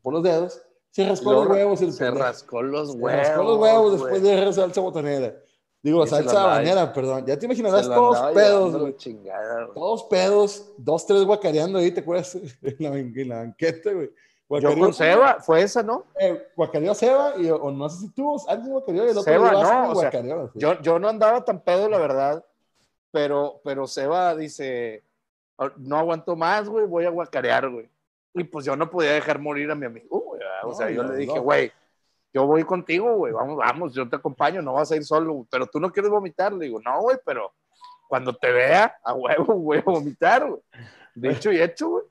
por los dedos, se rascó los huevos. se rascó los huevos. Se rascó los huevos después de dejar salsa botanera. Digo, salsa banera, perdón. Ya te imaginarás todos pedos, Todos pedos, dos, tres guacareando ahí, ¿te acuerdas? en, la, en la banqueta, güey. Yo con Seba, fue esa, ¿no? Eh, guacareó Seba, y, o no sé si tú, alguien guacareó y el otro Seba, no, o sea, yo, yo no andaba tan pedo, la verdad, pero, pero Seba dice, no aguanto más, güey, voy a guacarear, güey. Y pues yo no podía dejar morir a mi amigo, güey. O sea, yo le dije, güey, yo voy contigo, güey, vamos, vamos, yo te acompaño, no vas a ir solo, pero tú no quieres vomitar. Le digo, no, güey, pero cuando te vea, a huevo, voy a vomitar, güey. Dicho y hecho, güey.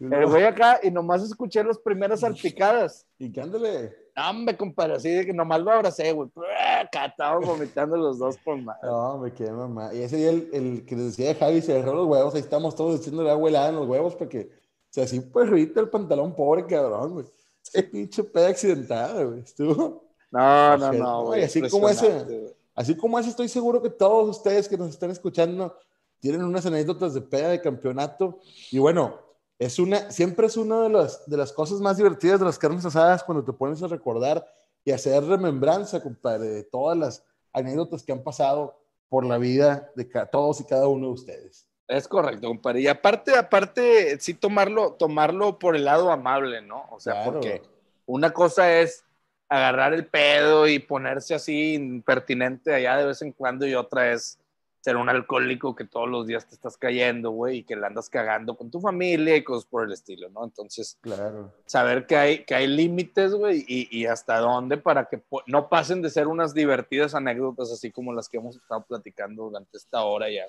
El güey acá y nomás escuché las primeras salpicadas. ¿Y qué ándale? me compadre, así de que nomás lo abracé, güey. Catado vomitando los dos por más. No, me quedé mamá. Y ese día el, el que decía Javi se agarró los huevos, ahí estamos todos echándole agua helada en los huevos porque, o sea, así pues ruita el pantalón, pobre cabrón, güey. Ese pinche pedo accidentado, güey. Estuvo. No, no, no, güey. Así como ese, así como ese, estoy seguro que todos ustedes que nos están escuchando tienen unas anécdotas de peda de campeonato. Y bueno, es una, siempre es una de las, de las cosas más divertidas de las carnes asadas cuando te pones a recordar y hacer remembranza, compadre, de todas las anécdotas que han pasado por la vida de todos y cada uno de ustedes. Es correcto, compadre. Y aparte, aparte, sí tomarlo, tomarlo por el lado amable, ¿no? O sea, porque una cosa es agarrar el pedo y ponerse así impertinente allá de vez en cuando y otra es ser un alcohólico que todos los días te estás cayendo, güey, y que la andas cagando con tu familia y cosas por el estilo, ¿no? Entonces, claro. saber que hay, que hay límites, güey, y, y, hasta dónde para que no pasen de ser unas divertidas anécdotas así como las que hemos estado platicando durante esta hora ya.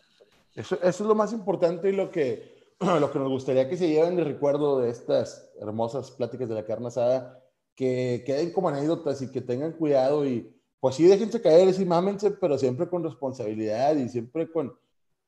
Eso, eso es lo más importante y lo que, lo que nos gustaría que se lleven de recuerdo de estas hermosas pláticas de la carne asada, que queden como anécdotas y que tengan cuidado y pues sí, déjense caer, sí, mámense, pero siempre con responsabilidad y siempre con,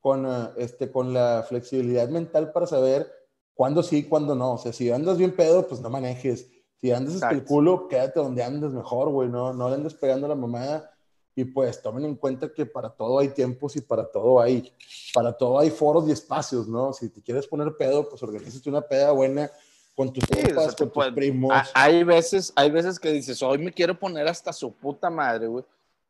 con, eh, este, con la flexibilidad mental para saber cuándo sí, cuándo no. O sea, si andas bien pedo, pues no manejes. Si andas hasta el culo, quédate donde andes mejor, güey. No, no le andes pegando la mamada. Y pues tomen en cuenta que para todo hay tiempos y para todo hay, para todo hay foros y espacios, ¿no? Si te quieres poner pedo, pues organízate una peda buena con tus con tus primos. Hay veces, hay veces que dices, hoy me quiero poner hasta su puta madre, güey.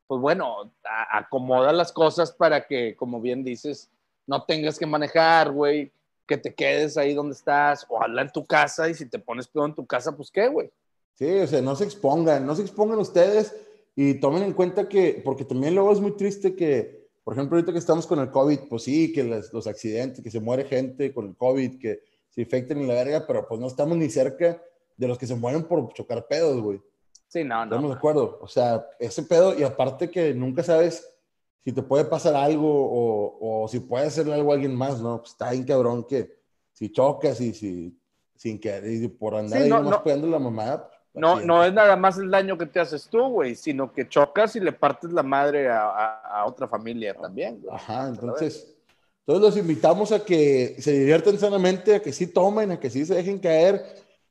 Pues bueno, acomoda las cosas para que, como bien dices, no tengas que manejar, güey, que te quedes ahí donde estás, o habla en tu casa, y si te pones pedo en tu casa, pues qué, güey. Sí, o sea, no se expongan, no se expongan ustedes y tomen en cuenta que, porque también luego es muy triste que, por ejemplo, ahorita que estamos con el COVID, pues sí, que los accidentes, que se muere gente con el COVID, que se infecten en la verga, pero pues no estamos ni cerca de los que se mueren por chocar pedos, güey. Sí, no, no. Estamos de acuerdo. O sea, ese pedo, y aparte que nunca sabes si te puede pasar algo o, o si puede hacerle algo a alguien más, ¿no? Pues está bien cabrón que si chocas y si sin que y por andar Sí, ahí no, nomás no. cuidando la mamá. pues, No, no es nada más el daño que te haces tú, güey, sino que chocas y le partes la madre a, a- a otra familia también, güey. Ajá, entonces, todos los invitamos a que se diviertan sanamente, a que sí tomen, a que sí se dejen caer,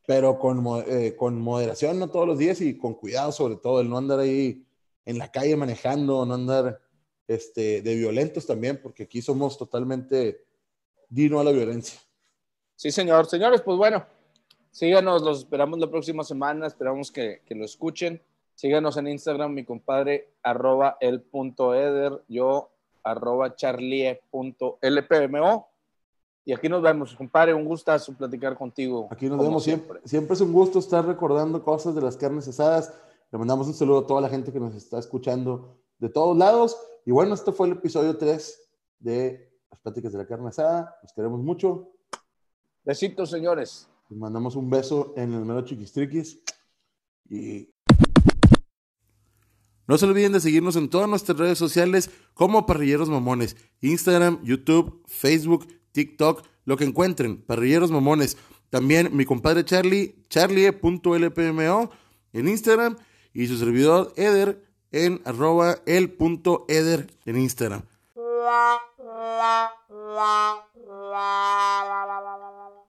pero con, eh, con moderación, no todos los días y con cuidado sobre todo, el no andar ahí en la calle manejando, no andar este, de violentos también, porque aquí somos totalmente dino a la violencia. Sí, señor. Señores, pues bueno, síganos, los esperamos la próxima semana, esperamos que, que lo escuchen. Síganos en Instagram, mi compadre, arroba el punto eder, yo, arroba charlie.lpmo. Y aquí nos vemos, compadre, un gustazo platicar contigo. Aquí nos vemos siempre. Siempre es un gusto estar recordando cosas de las carnes asadas. Le mandamos un saludo a toda la gente que nos está escuchando de todos lados. Y bueno, este fue el episodio 3 de las pláticas de la carne asada. Los queremos mucho. Besitos, señores. Les mandamos un beso en el mero chiquistriquis. Y no se olviden de seguirnos en todas nuestras redes sociales como Parrilleros Mamones, Instagram, YouTube, Facebook, TikTok, lo que encuentren, Parrilleros Mamones. También mi compadre Charlie, charlie.lpmo en Instagram y su servidor Eder en arroba el punto en Instagram.